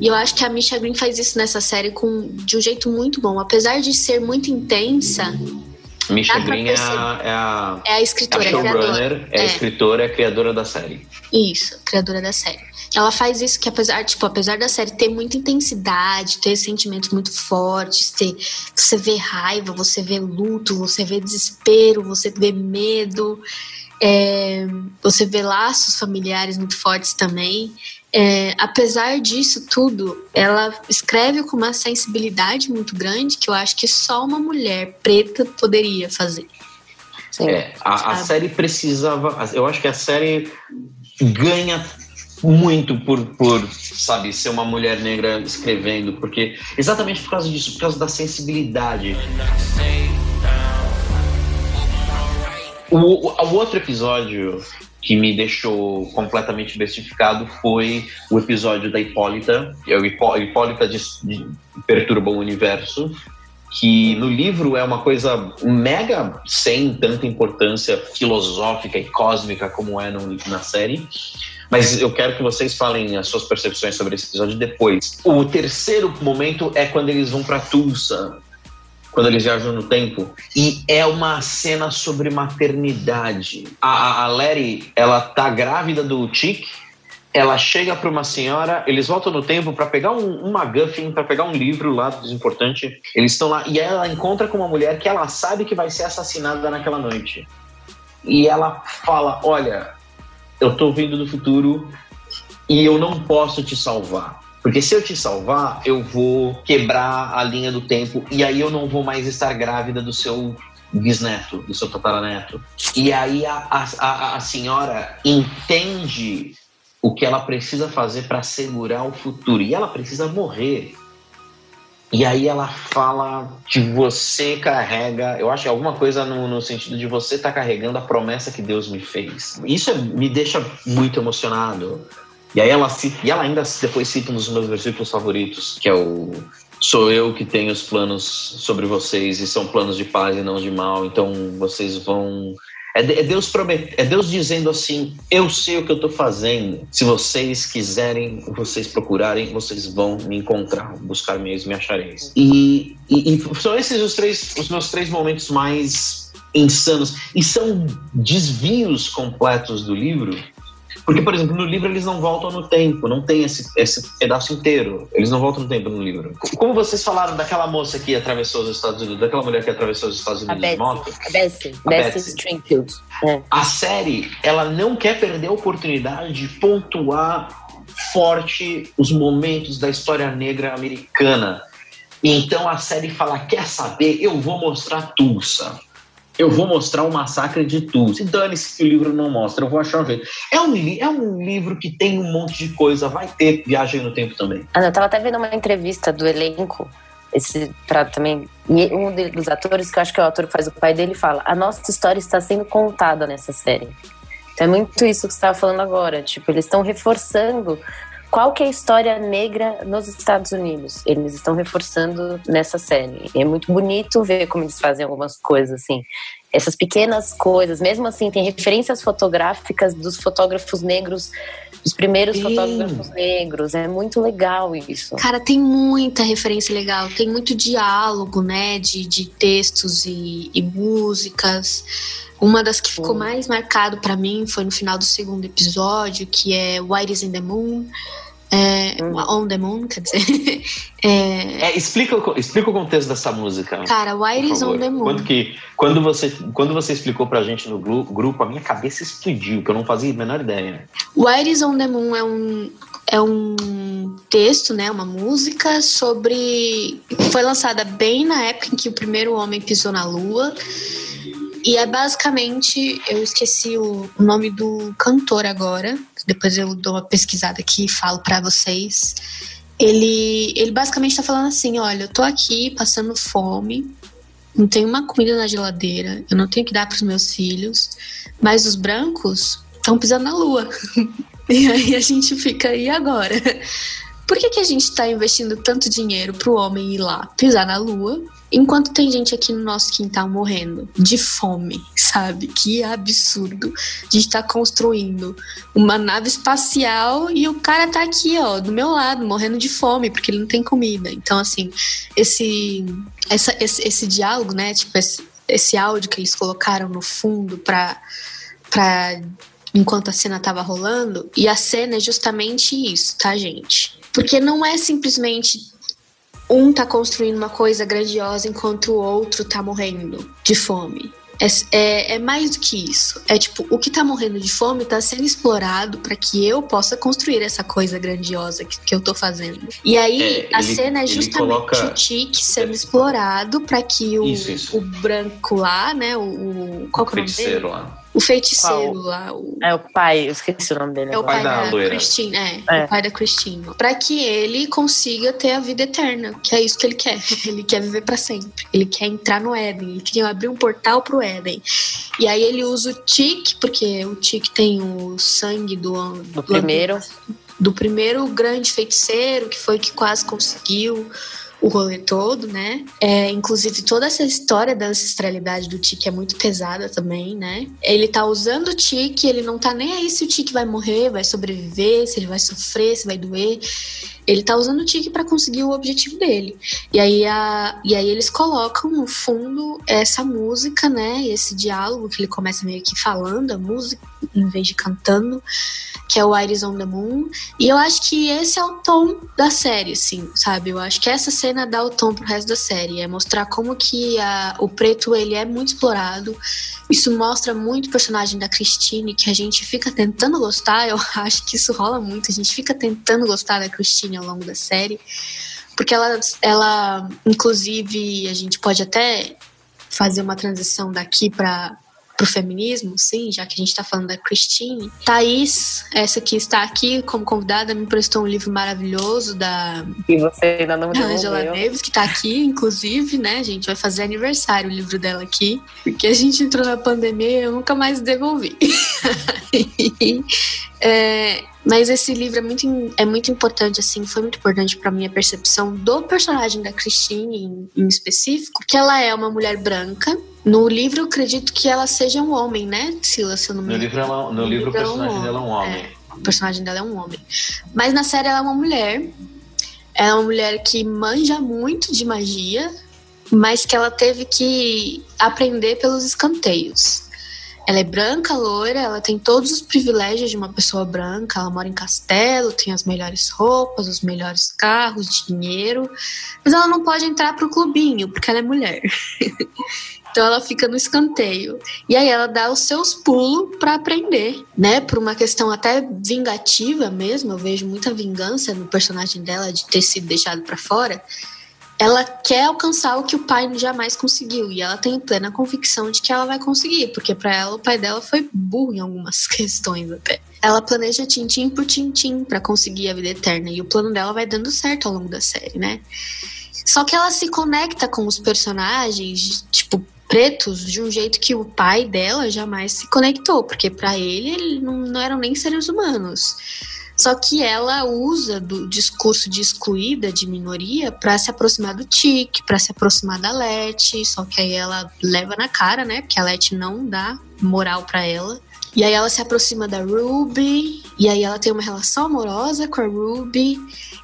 E eu acho que a Misha Green faz isso nessa série com, de um jeito muito bom. Apesar de ser muito intensa. Misha Green é a, é a, é a escritora, é a showrunner, é, é a escritora, é a criadora da série. Isso, criadora da série. Ela faz isso que apesar, tipo, apesar da série ter muita intensidade, ter sentimentos muito fortes, ter, você vê raiva, você vê luto, você vê desespero, você vê medo, é, você vê laços familiares muito fortes também. É, apesar disso tudo, ela escreve com uma sensibilidade muito grande que eu acho que só uma mulher preta poderia fazer. É, a, a série precisava. Eu acho que a série ganha muito por, por, sabe, ser uma mulher negra escrevendo, porque exatamente por causa disso, por causa da sensibilidade. O, o, outro episódio que me deixou completamente bestificado foi o episódio da Hipólita, é o Hipólita de, de Perturba o Universo, que no livro é uma coisa mega sem tanta importância filosófica e cósmica como é no, na série. Mas eu quero que vocês falem as suas percepções sobre esse episódio depois. O terceiro momento é quando eles vão para Tulsa, quando eles viajam no tempo. E é uma cena sobre maternidade. A, a Larry, ela tá grávida do Chick, ela chega para uma senhora, eles voltam no tempo para pegar um, um McGuffin, para pegar um livro lá importante. Eles estão lá e ela encontra com uma mulher que ela sabe que vai ser assassinada naquela noite. E ela fala: Olha, eu tô vindo do futuro e eu não posso te salvar. Porque se eu te salvar, eu vou quebrar a linha do tempo e aí eu não vou mais estar grávida do seu bisneto, do seu tataraneto. E aí a, a, a senhora entende o que ela precisa fazer para segurar o futuro. E ela precisa morrer. E aí ela fala que você carrega, eu acho que alguma coisa no, no sentido de você estar tá carregando a promessa que Deus me fez. Isso me deixa muito emocionado. E aí ela, e ela ainda depois cita um dos meus versículos favoritos, que é o Sou eu que tenho os planos sobre vocês e são planos de paz e não de mal, então vocês vão É, é Deus promet... é Deus dizendo assim: eu sei o que eu estou fazendo. Se vocês quiserem, vocês procurarem, vocês vão me encontrar, buscar me me achareis. E, e, e são esses os três, os meus três momentos mais insanos e são desvios completos do livro porque, por exemplo, no livro eles não voltam no tempo, não tem esse, esse pedaço inteiro. Eles não voltam no tempo no livro. Como vocês falaram daquela moça que atravessou os Estados Unidos, daquela mulher que atravessou os Estados Unidos a de moto? A Bessie. A Bessie Stringfield. É. A série, ela não quer perder a oportunidade de pontuar forte os momentos da história negra americana. Então a série fala: quer saber? Eu vou mostrar Tulsa eu vou mostrar o massacre de Tulsa. Dane-se que o livro não mostra, eu vou achar um jeito. É um, é um livro que tem um monte de coisa, vai ter viagem no tempo também. Ah, eu tava até vendo uma entrevista do elenco, esse pra também. E um dos atores, que eu acho que é o ator que faz o pai dele, fala: a nossa história está sendo contada nessa série. Então é muito isso que você estava falando agora. Tipo, eles estão reforçando qual que é a história negra nos Estados Unidos. Eles estão reforçando nessa série. E é muito bonito ver como eles fazem algumas coisas, assim. Essas pequenas coisas, mesmo assim, tem referências fotográficas dos fotógrafos negros, dos primeiros Sim. fotógrafos negros. É muito legal isso. Cara, tem muita referência legal. Tem muito diálogo, né, de, de textos e, e músicas. Uma das que ficou mais marcado para mim foi no final do segundo episódio, que é White is in the Moon. É, hum. On the Moon, quer dizer. é... É, explica, explica o contexto dessa música. Cara, White is on the Moon. Quando, que, quando, você, quando você explicou pra gente no grupo, a minha cabeça explodiu, que eu não fazia a menor ideia. White is on the Moon é um, é um texto, né, uma música sobre. Foi lançada bem na época em que o primeiro homem pisou na Lua. E é basicamente, eu esqueci o nome do cantor agora, depois eu dou uma pesquisada aqui e falo para vocês. Ele, ele basicamente tá falando assim: olha, eu tô aqui passando fome, não tenho uma comida na geladeira, eu não tenho que dar para os meus filhos, mas os brancos estão pisando na lua. e aí a gente fica, e agora? Por que, que a gente está investindo tanto dinheiro para o homem ir lá pisar na lua, enquanto tem gente aqui no nosso quintal morrendo de fome, sabe? Que absurdo. A gente está construindo uma nave espacial e o cara tá aqui, ó, do meu lado, morrendo de fome, porque ele não tem comida. Então, assim, esse, essa, esse, esse diálogo, né? Tipo, esse, esse áudio que eles colocaram no fundo para enquanto a cena tava rolando, e a cena é justamente isso, tá, gente? Porque não é simplesmente um tá construindo uma coisa grandiosa enquanto o outro tá morrendo de fome. É, é, é, mais do que isso. É tipo, o que tá morrendo de fome tá sendo explorado para que eu possa construir essa coisa grandiosa que, que eu tô fazendo. E aí, é, a ele, cena é justamente coloca... o Tique sendo explorado para que o, isso, isso. o branco lá, né? O, o qual que é o nome dele? Lá. O feiticeiro Qual? lá. O... É o pai, eu esqueci o nome dele. É o pai, pai da, da Christine, é, é, O pai da Christine. Pra que ele consiga ter a vida eterna, que é isso que ele quer. Ele quer viver para sempre. Ele quer entrar no Éden. Ele quer abrir um portal pro Éden. E aí ele usa o Tic, porque o Tic tem o sangue do, do, do primeiro. Do primeiro grande feiticeiro, que foi que quase conseguiu o rolê todo, né? É, inclusive, toda essa história da ancestralidade do Tiki é muito pesada também, né? Ele tá usando o Tiki, ele não tá nem aí se o Tiki vai morrer, vai sobreviver, se ele vai sofrer, se vai doer. Ele tá usando o tique para conseguir o objetivo dele. E aí, a, e aí eles colocam no fundo essa música, né? Esse diálogo que ele começa meio que falando a música, em vez de cantando, que é o Iris on the Moon. E eu acho que esse é o tom da série, assim, sabe? Eu acho que essa cena dá o tom pro resto da série. É mostrar como que a, o preto ele é muito explorado. Isso mostra muito o personagem da Christine, que a gente fica tentando gostar. Eu acho que isso rola muito. A gente fica tentando gostar da Christine ao longo da série, porque ela, ela inclusive, a gente pode até fazer uma transição daqui para pro feminismo, sim, já que a gente está falando da Christine. Thaís, essa que está aqui como convidada, me prestou um livro maravilhoso da e você ainda não Angela Davis, que está aqui, inclusive, né, gente? Vai fazer aniversário o livro dela aqui, porque a gente entrou na pandemia e eu nunca mais devolvi. é, mas esse livro é muito, é muito importante, assim, foi muito importante para minha percepção do personagem da Christine em, em específico, que ela é uma mulher branca No livro, eu acredito que ela seja um homem, né, Sila, se eu não me No livro, ela, no, no livro, livro, o personagem é um dela é um homem. É, o personagem dela é um homem. Mas na série ela é uma mulher. Ela é uma mulher que manja muito de magia, mas que ela teve que aprender pelos escanteios. Ela é branca, loira, ela tem todos os privilégios de uma pessoa branca. Ela mora em castelo, tem as melhores roupas, os melhores carros, dinheiro. Mas ela não pode entrar pro clubinho, porque ela é mulher. então ela fica no escanteio. E aí ela dá os seus pulos para aprender, né? Por uma questão até vingativa mesmo. Eu vejo muita vingança no personagem dela de ter sido deixado para fora ela quer alcançar o que o pai jamais conseguiu e ela tem plena convicção de que ela vai conseguir, porque para ela o pai dela foi burro em algumas questões até. Ela planeja tintim por tintim para conseguir a vida eterna e o plano dela vai dando certo ao longo da série, né? Só que ela se conecta com os personagens, tipo, pretos de um jeito que o pai dela jamais se conectou, porque para ele, ele não, não eram nem seres humanos. Só que ela usa do discurso de excluída, de minoria, para se aproximar do Tic, para se aproximar da Leti. Só que aí ela leva na cara, né? Porque a Leti não dá moral para ela. E aí ela se aproxima da Ruby, e aí ela tem uma relação amorosa com a Ruby.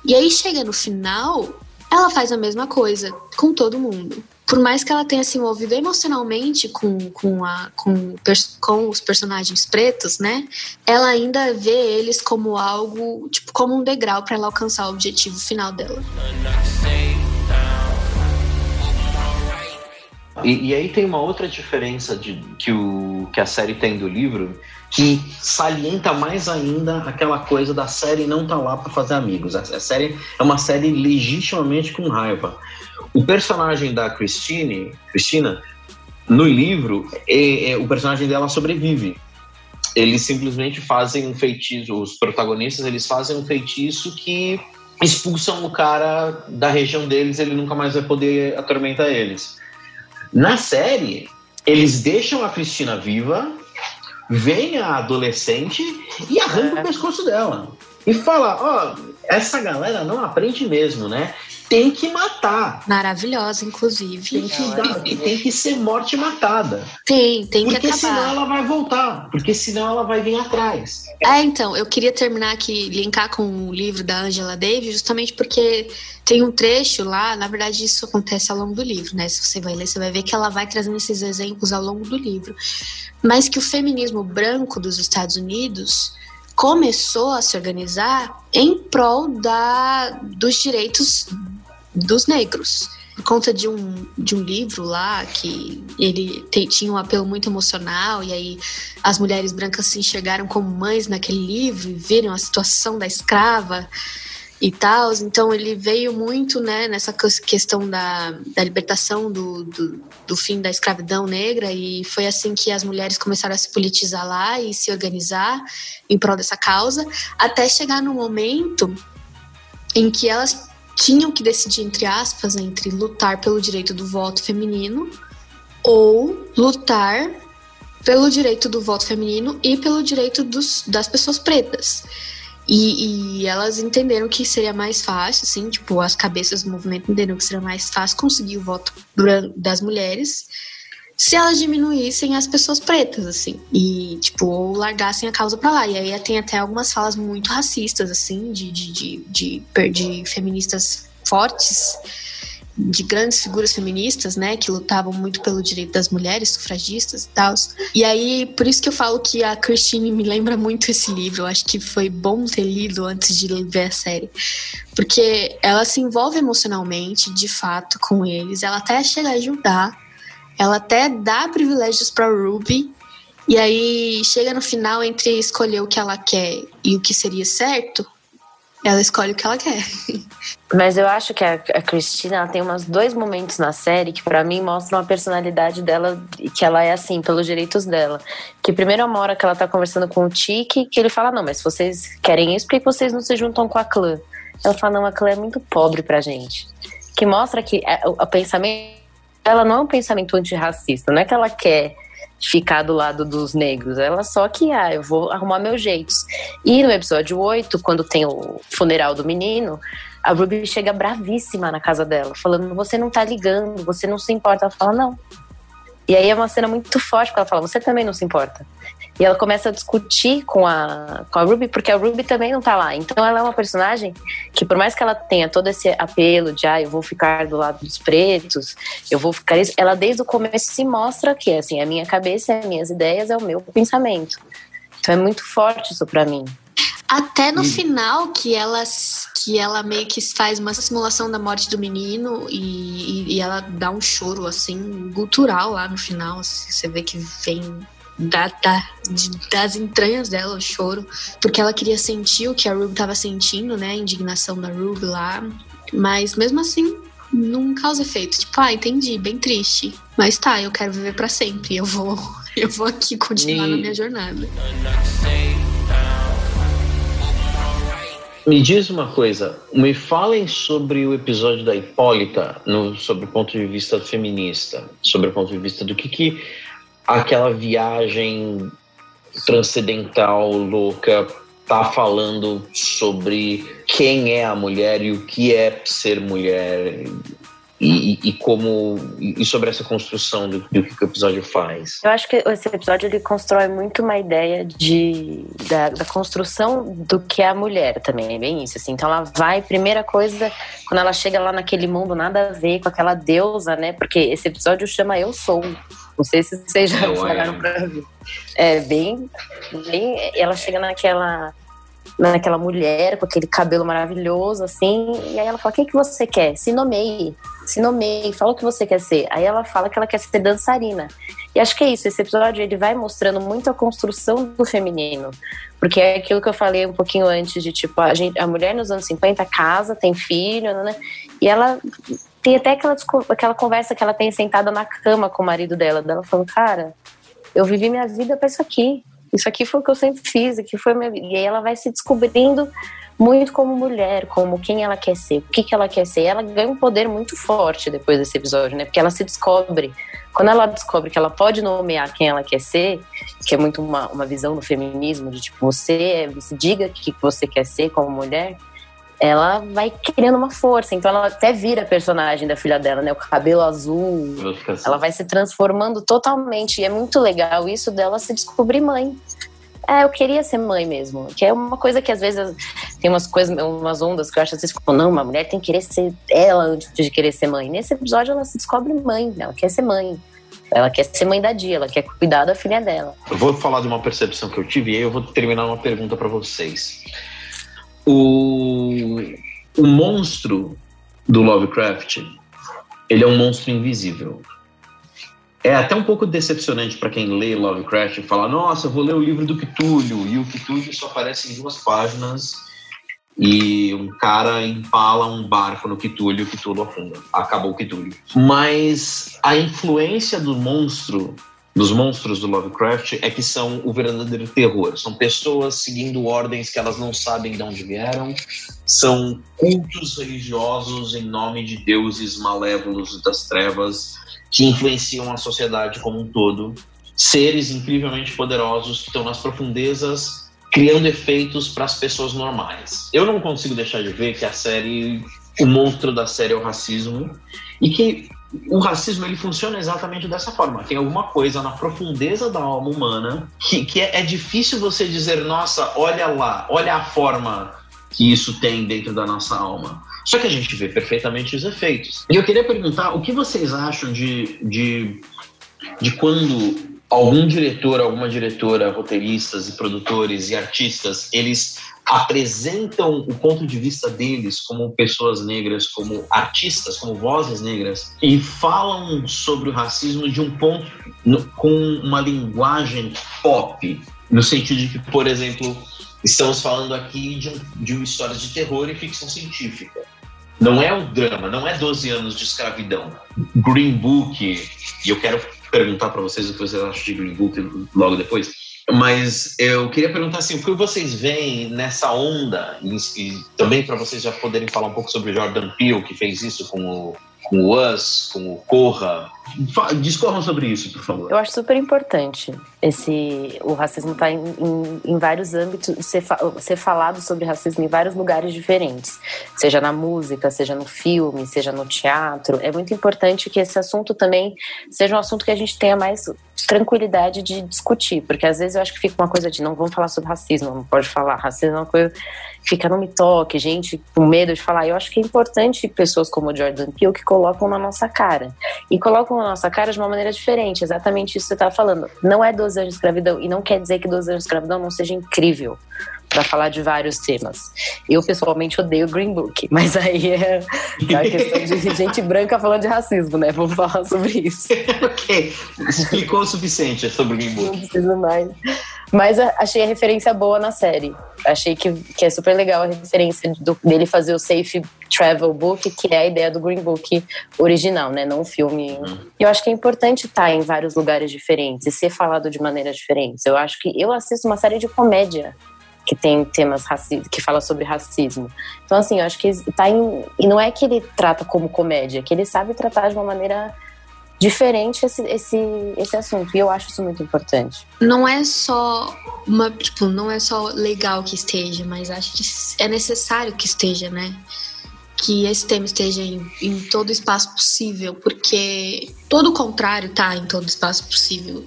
E aí chega no final, ela faz a mesma coisa com todo mundo por mais que ela tenha se envolvido emocionalmente com, com, a, com, com os personagens pretos, né? Ela ainda vê eles como algo, tipo, como um degrau para ela alcançar o objetivo final dela. E, e, aí tem uma outra diferença de, que, o, que a série tem do livro, que salienta mais ainda aquela coisa da série não tá lá para fazer amigos. A, a série é uma série legitimamente com raiva. O personagem da Christine, Cristina, no livro, é, é, o personagem dela sobrevive. Eles simplesmente fazem um feitiço, os protagonistas, eles fazem um feitiço que expulsam o cara da região deles, ele nunca mais vai poder atormentar eles. Na série, eles deixam a Cristina viva, vem a adolescente e arranca é. o pescoço dela. E fala, ó, oh, essa galera não aprende mesmo, né? Tem que matar. Maravilhosa, inclusive. Tem que, dar, tem que ser morte matada. Tem, tem porque que acabar. Porque senão ela vai voltar. Porque senão ela vai vir atrás. É, então, eu queria terminar aqui, linkar com o livro da Angela Davis, justamente porque tem um trecho lá, na verdade isso acontece ao longo do livro, né? Se você vai ler, você vai ver que ela vai trazendo esses exemplos ao longo do livro. Mas que o feminismo branco dos Estados Unidos começou a se organizar em prol da, dos direitos dos negros. Por conta de um, de um livro lá que ele te, tinha um apelo muito emocional, e aí as mulheres brancas se enxergaram como mães naquele livro e viram a situação da escrava e tal. Então ele veio muito né, nessa questão da, da libertação do, do, do, fim da escravidão negra, e foi assim que as mulheres começaram a se politizar lá e se organizar em prol dessa causa, até chegar no momento em que elas tinham que decidir, entre aspas, entre lutar pelo direito do voto feminino ou lutar pelo direito do voto feminino e pelo direito dos, das pessoas pretas. E, e, elas entenderam que seria mais fácil, assim, tipo, as cabeças do movimento entenderam que seria mais fácil conseguir o voto das mulheres se elas diminuíssem as pessoas pretas, assim, e, tipo, largassem a causa pra lá. E aí tem até algumas falas muito racistas, assim, de, de, de, de, de feministas fortes, de grandes figuras feministas, né, que lutavam muito pelo direito das mulheres, sufragistas e tal. E aí, por isso que eu falo que a Christine me lembra muito esse livro. Eu acho que foi bom ter lido antes de ver a série. Porque ela se envolve emocionalmente, de fato, com eles. Ela até chega a ajudar ela até dá privilégios para Ruby. E aí chega no final entre escolher o que ela quer e o que seria certo, ela escolhe o que ela quer. Mas eu acho que a, Cristina tem uns dois momentos na série que para mim mostram a personalidade dela e que ela é assim pelos direitos dela. Que primeiro é uma hora que ela tá conversando com o Tiki, que ele fala: "Não, mas se vocês querem isso, por que vocês não se juntam com a clã?" Ela fala: "Não, a clã é muito pobre pra gente." Que mostra que é, o pensamento ela não é um pensamento antirracista, não é que ela quer ficar do lado dos negros, ela só que, ah, eu vou arrumar meus jeitos. E no episódio 8, quando tem o funeral do menino, a Ruby chega bravíssima na casa dela, falando: Você não tá ligando, você não se importa. Ela fala: Não, E aí é uma cena muito forte, porque ela fala, você também não se importa. E ela começa a discutir com a, com a Ruby, porque a Ruby também não tá lá. Então ela é uma personagem que, por mais que ela tenha todo esse apelo de, ah, eu vou ficar do lado dos pretos, eu vou ficar isso, ela desde o começo se mostra que, assim, a minha cabeça, as minhas ideias, é o meu pensamento. Então é muito forte isso para mim. Até no e... final, que ela, que ela meio que faz uma simulação da morte do menino e, e, e ela dá um choro, assim, gutural lá no final. Assim, você vê que vem da, da, de, das entranhas dela o choro, porque ela queria sentir o que a Ruby estava sentindo, né? A indignação da Ruby lá. Mas mesmo assim, não causa efeito. Tipo, ah, entendi, bem triste. Mas tá, eu quero viver para sempre. Eu vou, eu vou aqui continuar e... na minha jornada. Me diz uma coisa, me falem sobre o episódio da Hipólita, no, sobre o ponto de vista feminista, sobre o ponto de vista do que, que aquela viagem transcendental, louca, tá falando sobre quem é a mulher e o que é ser mulher e, e, como e sobre essa construção do, do, que o episódio faz. Eu acho que esse episódio ele constrói muito uma ideia de da, da, construção do que é a mulher também, é bem isso. Assim. Então ela vai, primeira coisa, quando ela chega lá naquele mundo nada a ver com aquela deusa, né? Porque esse episódio chama Eu Sou. Não sei se vocês já chegaram para ver. É bem, bem. Ela chega naquela naquela mulher com aquele cabelo maravilhoso, assim, e aí ela fala: O que, que você quer? Se nomeie, se nomeie, fala o que você quer ser. Aí ela fala que ela quer ser dançarina. E acho que é isso, esse episódio ele vai mostrando muito a construção do feminino. Porque é aquilo que eu falei um pouquinho antes, de tipo, a, gente, a mulher nos anos 50 casa, tem filho, né? E ela tem até aquela, aquela conversa que ela tem sentada na cama com o marido dela, dela falando, cara, eu vivi minha vida para isso aqui. Isso aqui foi o que eu sempre fiz, aqui foi minha vida. E aí ela vai se descobrindo muito como mulher, como quem ela quer ser, o que, que ela quer ser. Ela ganha um poder muito forte depois desse episódio, né? Porque ela se descobre. Quando ela descobre que ela pode nomear quem ela quer ser, que é muito uma, uma visão do feminismo, de tipo, você, você diga o que você quer ser como mulher, ela vai criando uma força. Então ela até vira a personagem da filha dela, né? O cabelo azul. Assim. Ela vai se transformando totalmente. E é muito legal isso dela se descobrir mãe. É, eu queria ser mãe mesmo. Que é uma coisa que às vezes tem umas coisas, umas ondas que eu acho assim, tipo, não, uma mulher tem que querer ser ela antes de querer ser mãe. Nesse episódio ela se descobre mãe, né? ela quer ser mãe. Ela quer ser mãe da dia, ela quer cuidar da filha dela. Eu vou falar de uma percepção que eu tive e aí eu vou terminar uma pergunta para vocês. O, o monstro do Lovecraft, ele é um monstro invisível. É até um pouco decepcionante para quem lê Lovecraft e fala: Nossa, eu vou ler o livro do Cthulhu. E o Cthulhu só aparece em duas páginas e um cara empala um barco no Cthulhu e o Cthulhu afunda. Acabou o Cthulhu. Mas a influência do monstro dos monstros do Lovecraft é que são o verdadeiro terror. São pessoas seguindo ordens que elas não sabem de onde vieram, são cultos religiosos em nome de deuses malévolos das trevas que influenciam a sociedade como um todo. Seres incrivelmente poderosos que estão nas profundezas criando efeitos para as pessoas normais. Eu não consigo deixar de ver que a série, o monstro da série é o racismo e que o racismo ele funciona exatamente dessa forma. Tem alguma coisa na profundeza da alma humana que, que é, é difícil você dizer, nossa, olha lá, olha a forma que isso tem dentro da nossa alma. Só que a gente vê perfeitamente os efeitos. E eu queria perguntar o que vocês acham de, de, de quando algum diretor, alguma diretora, roteiristas e produtores e artistas, eles apresentam o ponto de vista deles como pessoas negras, como artistas, como vozes negras, e falam sobre o racismo de um ponto no, com uma linguagem pop, no sentido de que, por exemplo, estamos falando aqui de, um, de uma história de terror e ficção científica. Não é o drama, não é 12 anos de escravidão. Green Book, e eu quero perguntar para vocês o que vocês acham de Green Book logo depois mas eu queria perguntar assim, o que vocês veem nessa onda, e, também para vocês já poderem falar um pouco sobre o Jordan Peele, que fez isso com o, com o Us, com o Corra, Discorram sobre isso, por favor. Eu acho super importante esse o racismo está em, em, em, vários âmbitos, ser, ser falado sobre racismo em vários lugares diferentes, seja na música, seja no filme, seja no teatro. É muito importante que esse assunto também seja um assunto que a gente tenha mais tranquilidade de discutir, porque às vezes eu acho que fica uma coisa de não vamos falar sobre racismo, não pode falar, racismo é uma coisa fica não me toque, gente com medo de falar. Eu acho que é importante pessoas como o Jordan Peele que colocam na nossa cara. E colocam na nossa cara de uma maneira diferente, exatamente isso que você estava falando. Não é 12 anos de escravidão, e não quer dizer que 12 anos de escravidão não seja incrível para falar de vários temas. Eu, pessoalmente, odeio Green Book, mas aí é, é a questão de gente branca falando de racismo, né? Vamos falar sobre isso. ok, explicou o suficiente sobre Green Book. Não preciso mais. Mas achei a referência boa na série. Achei que, que é super legal a referência do, dele fazer o Safe Travel Book, que é a ideia do Green Book original, né? Não o filme. Uhum. Eu acho que é importante estar em vários lugares diferentes e ser falado de maneiras diferentes. Eu acho que eu assisto uma série de comédia que tem temas racistas, que fala sobre racismo. Então, assim, eu acho que tá em. E não é que ele trata como comédia, é que ele sabe tratar de uma maneira diferente esse, esse, esse assunto. E eu acho isso muito importante. Não é só uma, tipo, não é só legal que esteja, mas acho que é necessário que esteja, né? Que esse tema esteja em, em todo espaço possível, porque todo o contrário tá em todo espaço possível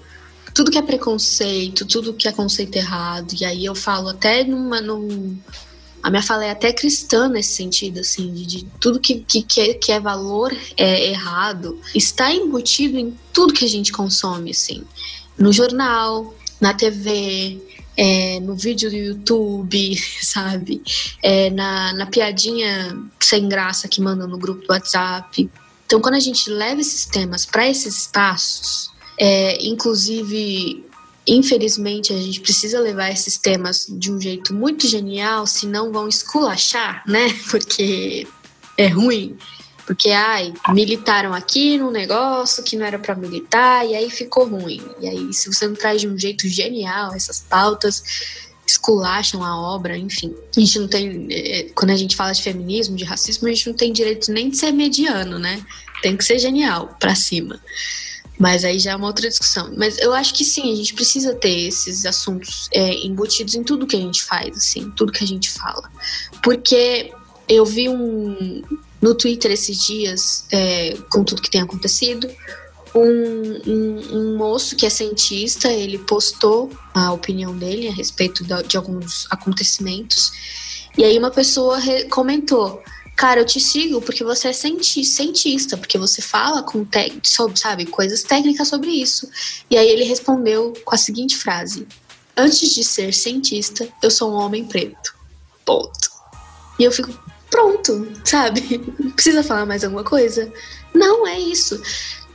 tudo que é preconceito, tudo que é conceito errado. E aí eu falo até numa. Num, a minha fala é até cristã nesse sentido, assim, de, de tudo que, que, é, que é valor é errado está embutido em tudo que a gente consome, assim. No jornal, na TV, é, no vídeo do YouTube, sabe? É, na, na piadinha sem graça que manda no grupo do WhatsApp. Então, quando a gente leva esses temas para esses espaços, é, inclusive, infelizmente, a gente precisa levar esses temas de um jeito muito genial, senão vão esculachar, né? Porque é ruim. Porque, ai, militaram aqui num negócio que não era para militar, e aí ficou ruim. E aí, se você não traz de um jeito genial essas pautas, esculacham a obra, enfim. A gente não tem. É, quando a gente fala de feminismo, de racismo, a gente não tem direito nem de ser mediano, né? Tem que ser genial, pra cima. Mas aí já é uma outra discussão. Mas eu acho que sim, a gente precisa ter esses assuntos é, embutidos em tudo que a gente faz, assim, tudo que a gente fala. Porque eu vi um no Twitter esses dias, é, com tudo que tem acontecido, um, um, um, moço que é cientista, ele postou a opinião dele a respeito de, de alguns acontecimentos. E aí uma pessoa comentou cara, eu te sigo porque você é cientista, porque você fala com sobre, sabe, coisas técnicas sobre isso. E aí ele respondeu com a seguinte frase: Antes de ser cientista, eu sou um homem preto. Ponto. E eu fico, pronto, sabe? Precisa falar mais alguma coisa? Não, é isso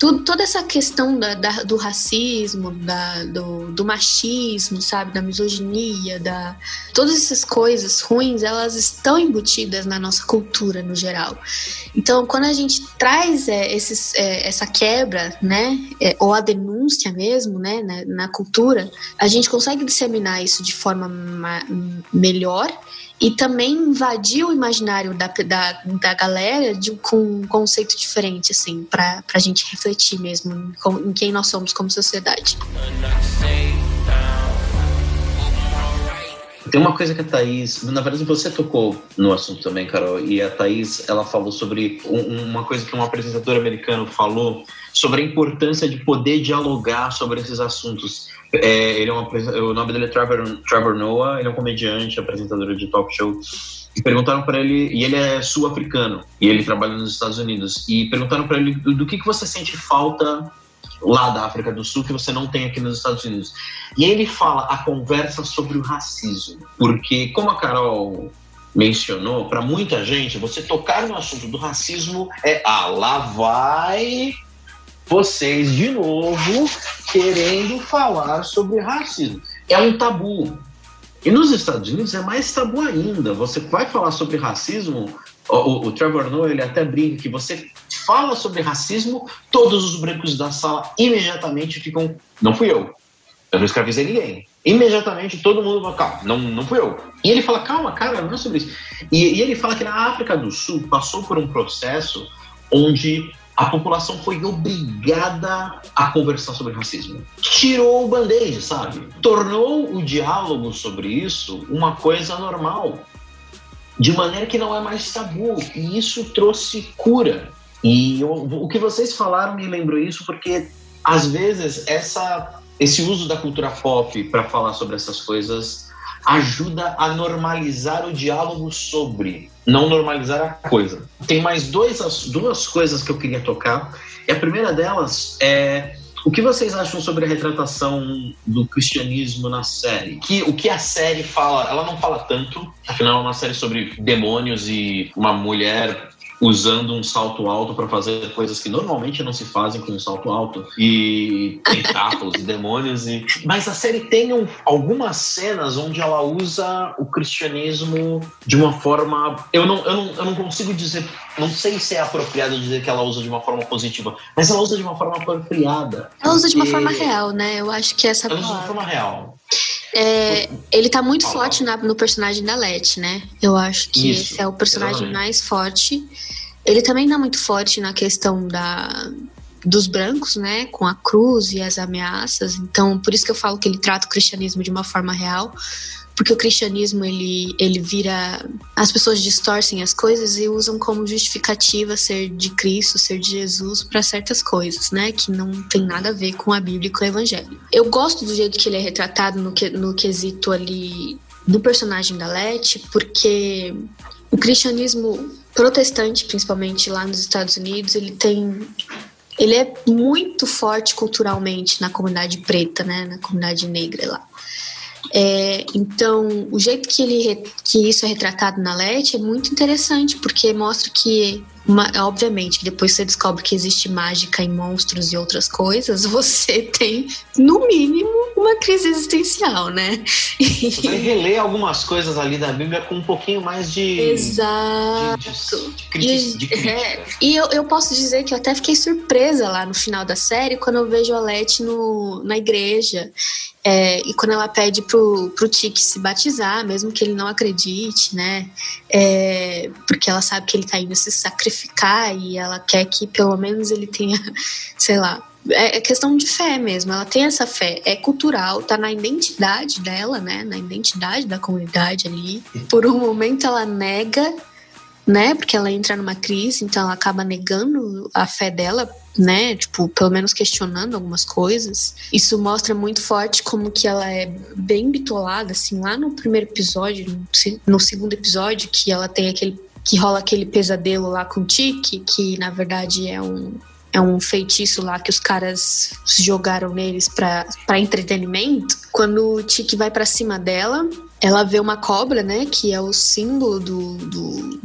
tudo, toda essa questão da, da do racismo, da, do, do, machismo, sabe, da misoginia, da todas essas coisas ruins, elas estão embutidas na nossa cultura no geral. Então, quando a gente traz é, esses, é, essa quebra, né, é, ou a denúncia mesmo, né, na, na cultura, a gente consegue disseminar isso de forma melhor e também invadir o imaginário da, da, da galera de, com um conceito diferente, assim, pra, pra gente refletir mesmo com, em quem nós somos como sociedade. Tem uma coisa que a Thaís, na verdade você tocou no assunto também, Carol, e a Thaís, ela falou sobre um, uma coisa que um apresentador americano falou sobre a importância de poder dialogar sobre esses assuntos. É, ele é uma, o nome dele é Trevor, Trevor Noah, ele é um comediante, apresentador de talk show. E perguntaram para ele, e ele é sul-africano, e ele trabalha nos Estados Unidos. E perguntaram para ele do, do que, que você sente falta lá da África do Sul que você não tem aqui nos Estados Unidos. E aí ele fala a conversa sobre o racismo, porque como a Carol mencionou, para muita gente, você tocar no assunto do racismo é ah, lá vai vocês de novo querendo falar sobre racismo. É um tabu. E nos Estados Unidos é mais tabu ainda. Você vai falar sobre racismo, o, o, Trevor Noah ele até brinca que você fala sobre racismo, todos os brancos da sala imediatamente ficam. Não fui eu. Eu não escravizei ninguém. Imediatamente todo mundo vai, calma, não, não fui eu. E ele fala, calma, cara, não é sobre isso. E, e ele fala que na África do Sul passou por um processo onde a população foi obrigada a conversar sobre racismo. Tirou o band-aid, sabe? Tornou o diálogo sobre isso uma coisa normal. De maneira que não é mais tabu. E isso trouxe cura. E eu, o que vocês falaram me lembrou isso porque, às vezes, essa, esse uso da cultura pop para falar sobre essas coisas ajuda a normalizar o diálogo sobre, não normalizar a coisa. Tem mais dois, duas coisas que eu queria tocar. E a primeira delas é o que vocês acham sobre a retratação do cristianismo na série? Que, o que a série fala, ela não fala tanto, afinal é uma série sobre demônios e uma mulher usando um salto alto para fazer coisas que normalmente não se fazem com um salto alto. E tentáculos e demônios e mas a série tem um, algumas cenas onde ela usa o cristianismo de uma forma eu não, eu não eu não consigo dizer não sei se é apropriado dizer que ela usa de uma forma positiva mas ela usa de uma forma apropriada. Ela usa de uma forma real né? Eu acho que essa ela usa de uma forma real é, ele tá muito forte na, no personagem da Letty, né? Eu acho que Isso, esse é o personagem exatamente. mais forte. Ele também tá muito forte na questão da, dos brancos, né, com a cruz e as ameaças. Então, por isso que eu falo que ele trata o cristianismo de uma forma real, porque o cristianismo ele ele vira as pessoas distorcem as coisas e usam como justificativa ser de Cristo, ser de Jesus para certas coisas, né, que não tem nada a ver com a Bíblia e com o Evangelho. Eu gosto do jeito que ele é retratado no, que, no quesito ali do personagem da Leti, porque o cristianismo protestante, principalmente lá nos Estados Unidos, ele tem ele é muito forte culturalmente na comunidade preta, né, na comunidade negra lá. É, então, o jeito que ele que isso é retratado na LET é muito interessante, porque mostra que uma, obviamente, depois você descobre que existe mágica em monstros e outras coisas, você tem, no mínimo, uma crise existencial, né? Vai reler algumas coisas ali da Bíblia com um pouquinho mais de. Exato. De, de, de, e, é, e eu, eu posso dizer que eu até fiquei surpresa lá no final da série quando eu vejo a Leti no, na igreja. É, e quando ela pede pro, pro Tiki se batizar, mesmo que ele não acredite, né? É, porque ela sabe que ele tá indo se sacrificar e ela quer que pelo menos ele tenha, sei lá, é, é questão de fé mesmo. Ela tem essa fé, é cultural, tá na identidade dela, né? Na identidade da comunidade ali. Por um momento ela nega, né? Porque ela entra numa crise, então ela acaba negando a fé dela né, tipo, pelo menos questionando algumas coisas. Isso mostra muito forte como que ela é bem bitolada, assim, lá no primeiro episódio, no segundo episódio, que ela tem aquele que rola aquele pesadelo lá com o Tiki, que na verdade é um é um feitiço lá que os caras jogaram neles para entretenimento. Quando o Tiki vai para cima dela, ela vê uma cobra, né, que é o símbolo do, do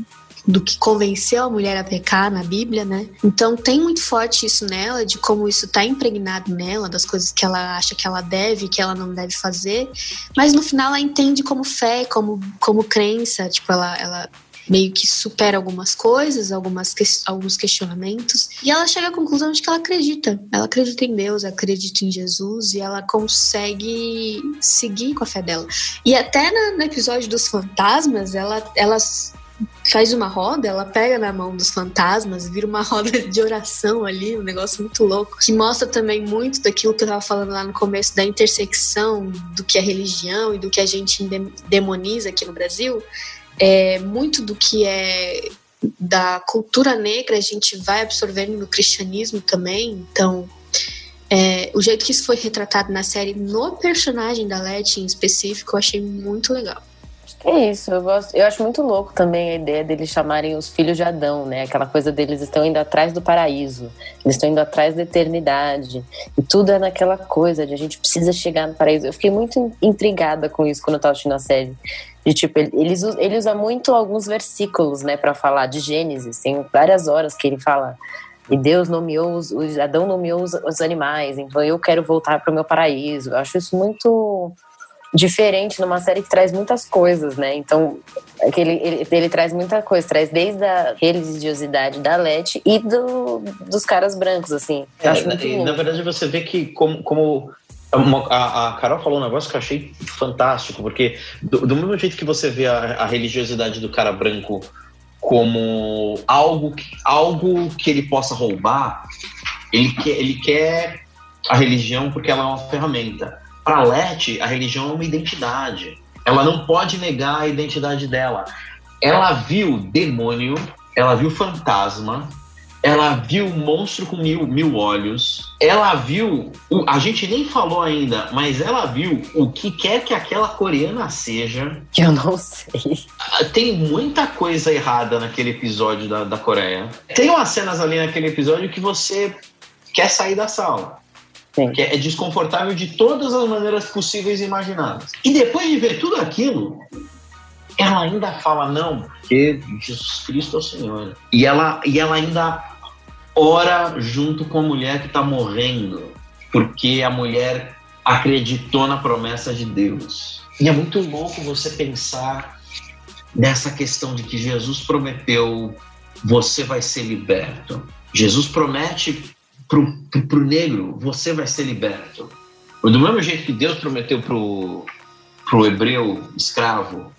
do que convenceu a mulher a pecar na Bíblia, né? Então tem muito forte isso nela, de como isso tá impregnado nela, das coisas que ela acha que ela deve, que ela não deve fazer. Mas no final ela entende como fé, como, como crença, tipo, ela, ela meio que supera algumas coisas, algumas que, alguns questionamentos, e ela chega à conclusão de que ela acredita. Ela acredita em Deus, acredita em Jesus e ela consegue seguir com a fé dela. E até no, no episódio dos fantasmas, ela, ela faz uma roda, ela pega na mão dos fantasmas, vira uma roda de oração ali, um negócio muito louco, que mostra também muito daquilo que eu tava falando lá no começo, da intersecção do que é religião e do que a gente demoniza aqui no Brasil. É, muito do que é da cultura negra a gente vai absorvendo no cristianismo também, então é, o jeito que isso foi retratado na série, no personagem da Letty em específico, eu achei muito legal. É isso, eu gosto. Eu acho muito louco também a ideia deles chamarem os filhos de Adão, né? Aquela coisa deles estão indo atrás do paraíso, eles estão indo atrás da eternidade. E tudo é naquela coisa de a gente precisa chegar no paraíso. Eu fiquei muito intrigada com isso quando eu tava assistindo a série. De tipo, ele, ele usa muito alguns versículos, né, para falar de Gênesis. Tem várias horas que ele fala e Deus nomeou os, os Adão nomeou os, os animais, então eu quero voltar para o meu paraíso. Eu acho isso muito diferente numa série que traz muitas coisas, né? Então, é ele, ele, ele, traz muita coisa, traz desde a religiosidade da Leti e do, dos caras brancos, assim. É, na, na, verdade, você vê que como, como a, a, Carol falou um negócio que eu achei fantástico, porque do, do mesmo jeito que você vê a, a religiosidade do cara branco como algo que, algo que ele possa roubar. Ele ele quer a religião porque ela é uma ferramenta. Para Leti, a religião é uma identidade. Ela não pode negar a identidade dela. Ela viu demônio, ela viu fantasma, ela viu monstro com mil, mil olhos, ela viu, a gente nem falou ainda, mas ela viu o que quer que aquela coreana seja. Eu não sei. Ah, tem muita coisa errada naquele episódio da, da Coreia. Tem umas cenas ali naquele episódio que você quer sair da sala. Sim. Que é desconfortável de todas as maneiras possíveis e imaginadas. E depois de ver tudo aquilo, ela ainda fala não, porque Jesus Cristo é o Senhor. E ela, e ela ainda ora junto com a mulher que está morrendo, porque a mulher acreditou na promessa de Deus. E é muito louco você pensar nessa questão de que Jesus prometeu: você vai ser liberto. Jesus promete para o negro: você vai ser liberto. Do mesmo jeito que Deus prometeu para o hebreu escravo: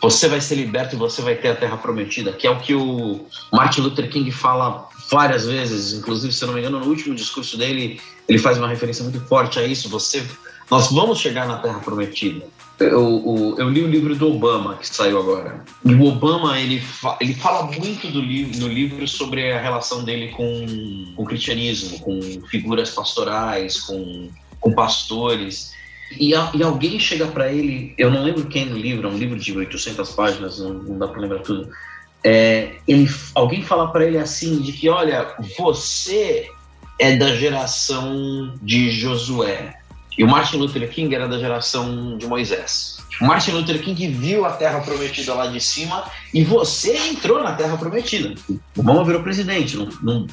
você vai ser liberto e você vai ter a terra prometida, que é o que o Martin Luther King fala várias vezes, inclusive, se eu não me engano, no último discurso dele, ele faz uma referência muito forte a isso. Você, nós vamos chegar na Terra Prometida. Eu, eu, eu li o livro do Obama que saiu agora. O Obama ele, fa, ele fala muito do livro, no livro sobre a relação dele com, com o cristianismo, com figuras pastorais, com, com pastores. E, a, e, alguém chega para ele, eu não lembro quem no livro, é um livro de 800 páginas, não, não dá para lembrar tudo é, ele, alguém fala para ele assim de que olha você é da geração de Josué e o Martin Luther King era da geração de Moisés. Martin Luther King viu a Terra Prometida lá de cima e você entrou na Terra Prometida. Obama virou presidente. Não, não...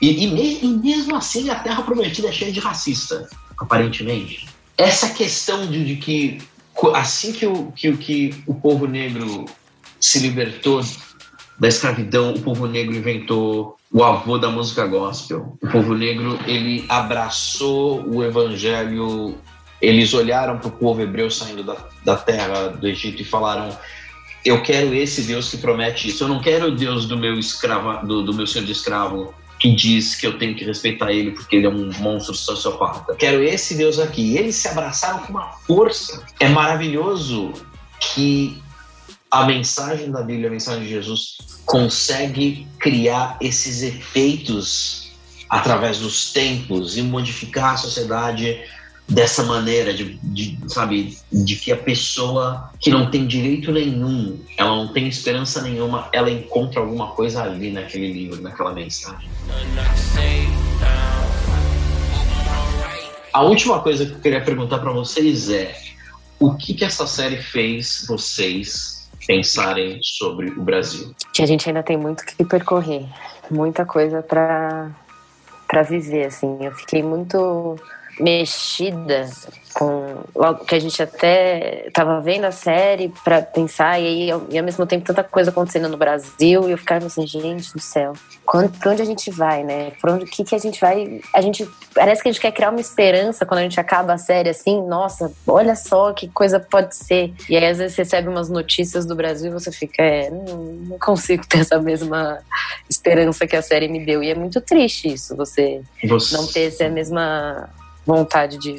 E, e, me, e, mesmo assim a Terra Prometida é cheia de racista, aparentemente. Essa questão de, de que assim que o, que, que o povo negro se libertou da escravidão, o povo negro inventou o avô da música gospel. O povo negro ele abraçou o evangelho. Eles olharam para o povo hebreu saindo da, da terra do Egito e falaram: Eu quero esse Deus que promete isso. Eu não quero o Deus do meu escravo, do, do meu senhor de escravo que diz que eu tenho que respeitar ele porque ele é um monstro sociopata. Quero esse Deus aqui. E eles se abraçaram com uma força. É maravilhoso que a mensagem da Bíblia, a mensagem de Jesus, consegue criar esses efeitos através dos tempos e modificar a sociedade dessa maneira, de, de, sabe, de que a pessoa que não tem direito nenhum, ela não tem esperança nenhuma, ela encontra alguma coisa ali naquele livro, naquela mensagem. A última coisa que eu queria perguntar para vocês é o que que essa série fez vocês pensarem sobre o Brasil? Que a gente ainda tem muito que percorrer, muita coisa para para viver assim. Eu fiquei muito mexida com logo que a gente até estava vendo a série para pensar e aí e ao mesmo tempo tanta coisa acontecendo no Brasil e eu ficava assim gente do céu quando, pra onde a gente vai né? Para onde que que a gente vai a gente parece que a gente quer criar uma esperança quando a gente acaba a série assim nossa olha só que coisa pode ser. E aí às vezes você recebe umas notícias do Brasil e você fica é, não, não consigo ter essa mesma esperança que a série me deu. E é muito triste isso você, você... não ter essa mesma vontade de,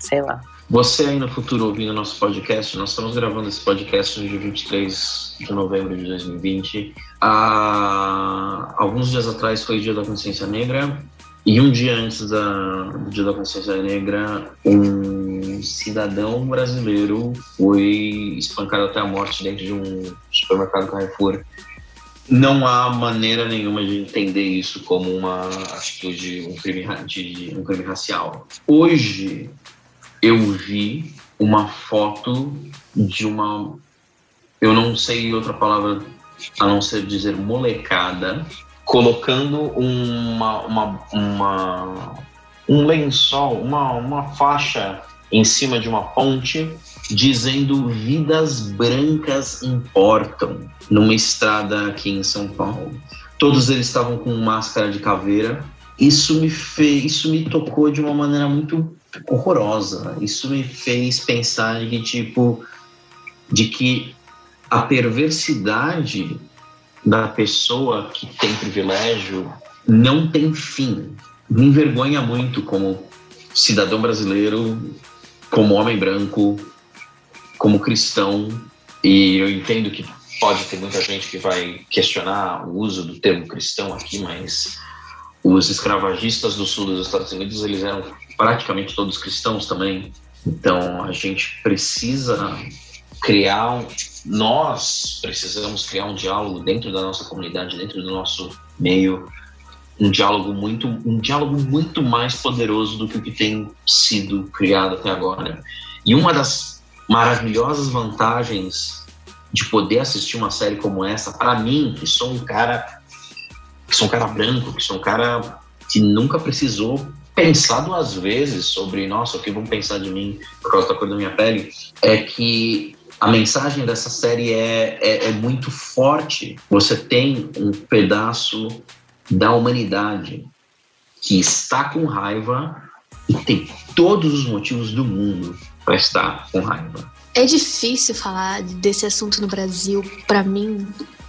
sei lá. Você aí no futuro ouvindo nosso podcast, nós estamos gravando esse podcast no dia 23 de novembro de 2020. Há alguns dias atrás foi o Dia da Consciência Negra e um dia antes da, do Dia da Consciência Negra, um cidadão brasileiro foi espancado até a morte dentro de um supermercado Carrefour não há maneira nenhuma de entender isso como uma atitude, um crime, de, um crime racial. Hoje eu vi uma foto de uma, eu não sei outra palavra a não ser dizer molecada, colocando uma, uma, uma um lençol, uma, uma faixa em cima de uma ponte dizendo vidas brancas importam numa estrada aqui em São Paulo. Todos eles estavam com máscara de caveira. Isso me fez, isso me tocou de uma maneira muito horrorosa. Isso me fez pensar de tipo de que a perversidade da pessoa que tem privilégio não tem fim. Me envergonha muito como cidadão brasileiro, como homem branco, como cristão, e eu entendo que pode ter muita gente que vai questionar o uso do termo cristão aqui, mas os escravagistas do sul dos Estados Unidos, eles eram praticamente todos cristãos também. Então, a gente precisa criar nós precisamos criar um diálogo dentro da nossa comunidade, dentro do nosso meio, um diálogo muito, um diálogo muito mais poderoso do que o que tem sido criado até agora. E uma das maravilhosas vantagens de poder assistir uma série como essa, para mim, que sou um cara, que sou um cara branco, que sou um cara que nunca precisou pensar duas vezes sobre, nossa, o que vão pensar de mim por causa da cor da minha pele, é que a mensagem dessa série é, é, é muito forte. Você tem um pedaço da humanidade que está com raiva e tem todos os motivos do mundo para estar com raiva. É difícil falar desse assunto no Brasil para mim,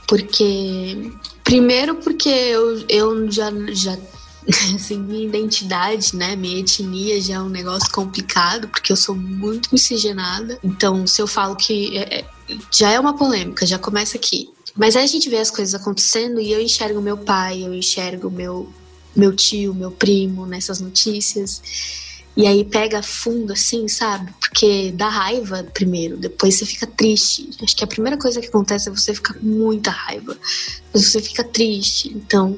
porque primeiro porque eu, eu já, já assim, minha identidade, né, minha etnia já é um negócio complicado, porque eu sou muito miscigenada. Então, se eu falo que é, é, já é uma polêmica, já começa aqui. Mas aí a gente vê as coisas acontecendo e eu enxergo meu pai, eu enxergo meu meu tio, meu primo nessas notícias. E aí pega fundo assim, sabe? Porque dá raiva primeiro, depois você fica triste. Acho que a primeira coisa que acontece é você ficar com muita raiva. Você fica triste. Então,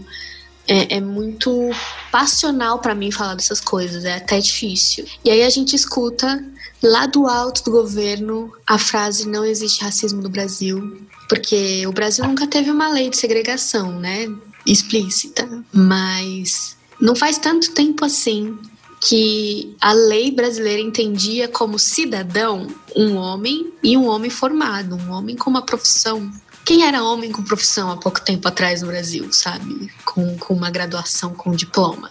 é, é muito passional para mim falar dessas coisas, é até difícil. E aí a gente escuta lá do alto do governo a frase não existe racismo no Brasil, porque o Brasil nunca teve uma lei de segregação, né, explícita, mas não faz tanto tempo assim que a lei brasileira entendia como cidadão um homem e um homem formado, um homem com uma profissão quem era homem com profissão há pouco tempo atrás no Brasil, sabe? Com, com uma graduação, com um diploma.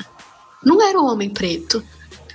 Não era o homem preto.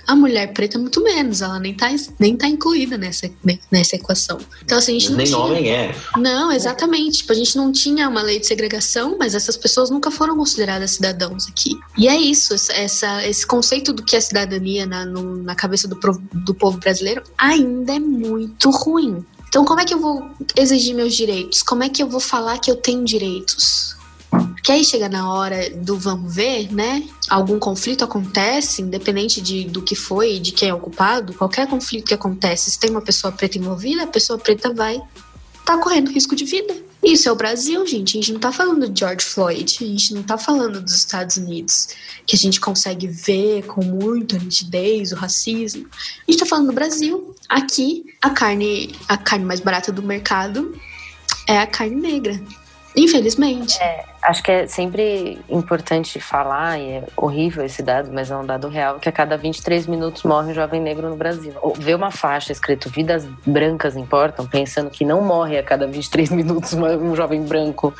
A mulher preta, muito menos, ela nem tá, nem tá incluída nessa, nessa equação. Então, assim, a gente não Nem tinha... homem é. Não, exatamente. Tipo, a gente não tinha uma lei de segregação, mas essas pessoas nunca foram consideradas cidadãos aqui. E é isso, essa, esse conceito do que é cidadania na, no, na cabeça do, do povo brasileiro ainda é muito ruim. Então, como é que eu vou exigir meus direitos? Como é que eu vou falar que eu tenho direitos? Porque aí chega na hora do vamos ver, né? Algum conflito acontece, independente de, do que foi, de quem é ocupado, qualquer conflito que acontece, se tem uma pessoa preta envolvida, a pessoa preta vai tá correndo risco de vida. Isso é o Brasil, gente. A gente não tá falando de George Floyd, a gente não tá falando dos Estados Unidos, que a gente consegue ver com muita nitidez o racismo. A gente tá falando do Brasil. Aqui, a carne, a carne mais barata do mercado é a carne negra. Infelizmente. É, acho que é sempre importante falar, e é horrível esse dado, mas é um dado real, que a cada 23 minutos morre um jovem negro no Brasil. Ou ver uma faixa escrito Vidas Brancas Importam, pensando que não morre a cada 23 minutos um jovem branco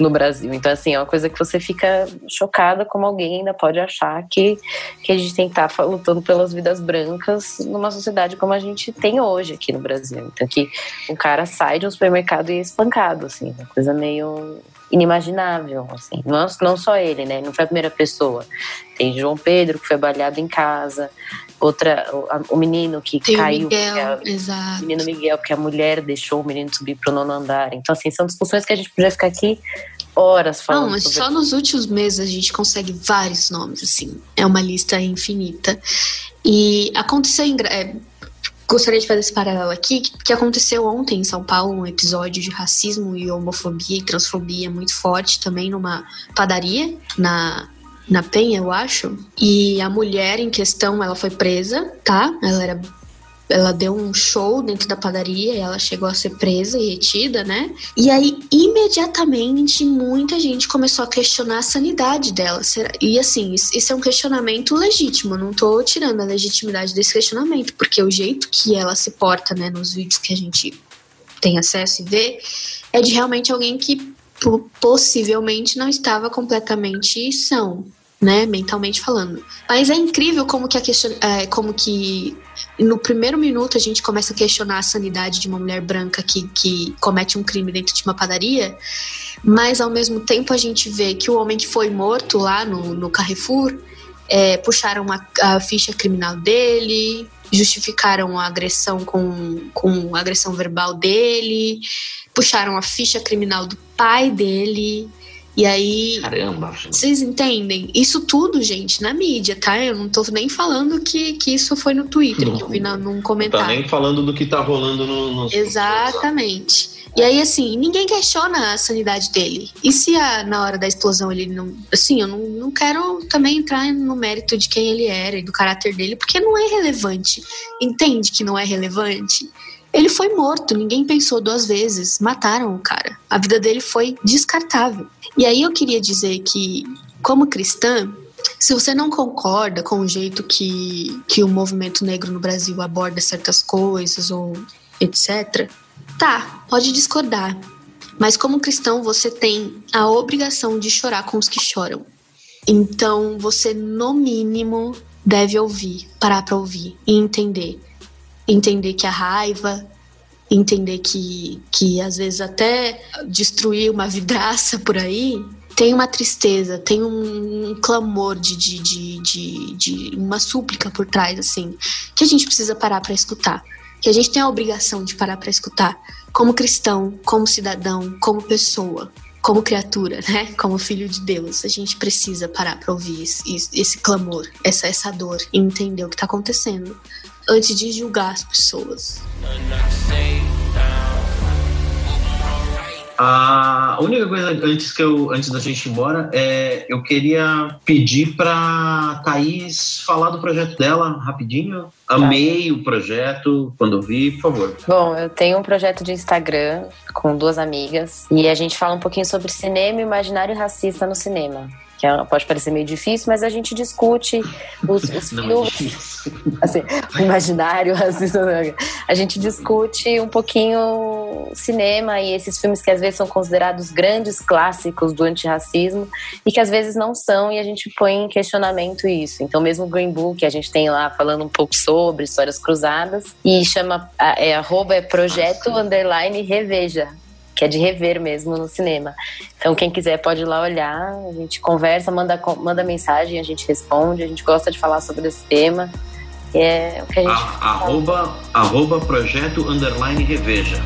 no Brasil. Então, assim, é uma coisa que você fica chocada como alguém ainda pode achar que, que a gente tem que estar tá lutando pelas vidas brancas numa sociedade como a gente tem hoje aqui no Brasil. Então, que um cara sai de um supermercado e é espancado, assim, uma coisa meio inimaginável, assim. Não, não só ele, né? Não foi a primeira pessoa. Tem João Pedro, que foi baleado em casa. Outra, o, o menino que Tem caiu. O Miguel, a, exato. O menino Miguel, porque a mulher deixou o menino subir para o nono andar. Então, assim, são discussões que a gente podia ficar aqui horas falando. Não, mas sobre... só nos últimos meses a gente consegue vários nomes, assim. É uma lista infinita. E aconteceu em. É, gostaria de fazer esse paralelo aqui, que aconteceu ontem em São Paulo, um episódio de racismo e homofobia e transfobia muito forte também numa padaria na na Penha, eu acho. E a mulher em questão, ela foi presa, tá? Ela era ela deu um show dentro da padaria ela chegou a ser presa e retida, né? E aí, imediatamente, muita gente começou a questionar a sanidade dela. E assim, isso é um questionamento legítimo, não tô tirando a legitimidade desse questionamento, porque o jeito que ela se porta, né, nos vídeos que a gente tem acesso e vê, é de realmente alguém que possivelmente não estava completamente são. Né, mentalmente falando. Mas é incrível como que, a question... É, como que no primeiro minuto a gente começa a questionar a sanidade de uma mulher branca que, que comete um crime dentro de uma padaria, mas ao mesmo tempo a gente vê que o homem que foi morto lá no, no Carrefour é, puxaram a, a ficha criminal dele, justificaram a agressão com, com a agressão verbal dele, puxaram a ficha criminal do pai dele. E aí. Caramba! Vocês entendem? Isso tudo, gente, na mídia, tá? Eu não tô nem falando que, que isso foi no Twitter, não, que eu vi na, num comentário. Não tá nem falando do que tá rolando no. no Exatamente. E aí, assim, ninguém questiona a sanidade dele. E se a, na hora da explosão ele não. Assim, eu não, não quero também entrar no mérito de quem ele era e do caráter dele, porque não é relevante. Entende que não é relevante? Ele foi morto, ninguém pensou duas vezes. Mataram o cara. A vida dele foi descartável. E aí eu queria dizer que, como cristã, se você não concorda com o jeito que, que o movimento negro no Brasil aborda certas coisas ou etc., Tá, pode discordar. Mas como cristão, você tem a obrigação de chorar com os que choram. Então, você, no mínimo, deve ouvir, parar para ouvir e entender. Entender que a raiva, entender que, que às vezes até destruir uma vidraça por aí tem uma tristeza, tem um, clamor de, de, de, de, de uma súplica por trás, assim, que a gente precisa parar para escutar que a gente tem a obrigação de parar para escutar, como cristão, como cidadão, como pessoa, como criatura, né? Como filho de Deus, a gente precisa parar para ouvir esse, esse, clamor, essa, essa dor e entender o que está acontecendo antes de julgar as pessoas. A única coisa antes que eu antes da gente ir embora é eu queria pedir para Thaís falar do projeto dela rapidinho. Amei o projeto quando vi, por favor. Bom, eu tenho um projeto de Instagram com duas amigas e a gente fala um pouquinho sobre cinema e imaginário racista no cinema que é, pode parecer meio difícil, mas a gente discute os, os é filmes, é assim, o imaginário, a gente discute um pouquinho cinema e esses filmes que às vezes são considerados grandes clássicos do antirracismo e que às vezes não são e a gente põe em questionamento isso. Então mesmo o Green Book, a gente tem lá falando um pouco sobre histórias cruzadas e chama, é, arroba é projeto underline reveja, que é de rever mesmo no cinema. Então, quem quiser pode ir lá olhar, a gente conversa, manda, manda mensagem, a gente responde, a gente gosta de falar sobre esse tema. é o que a gente. A, arroba, arroba projeto underline reveja.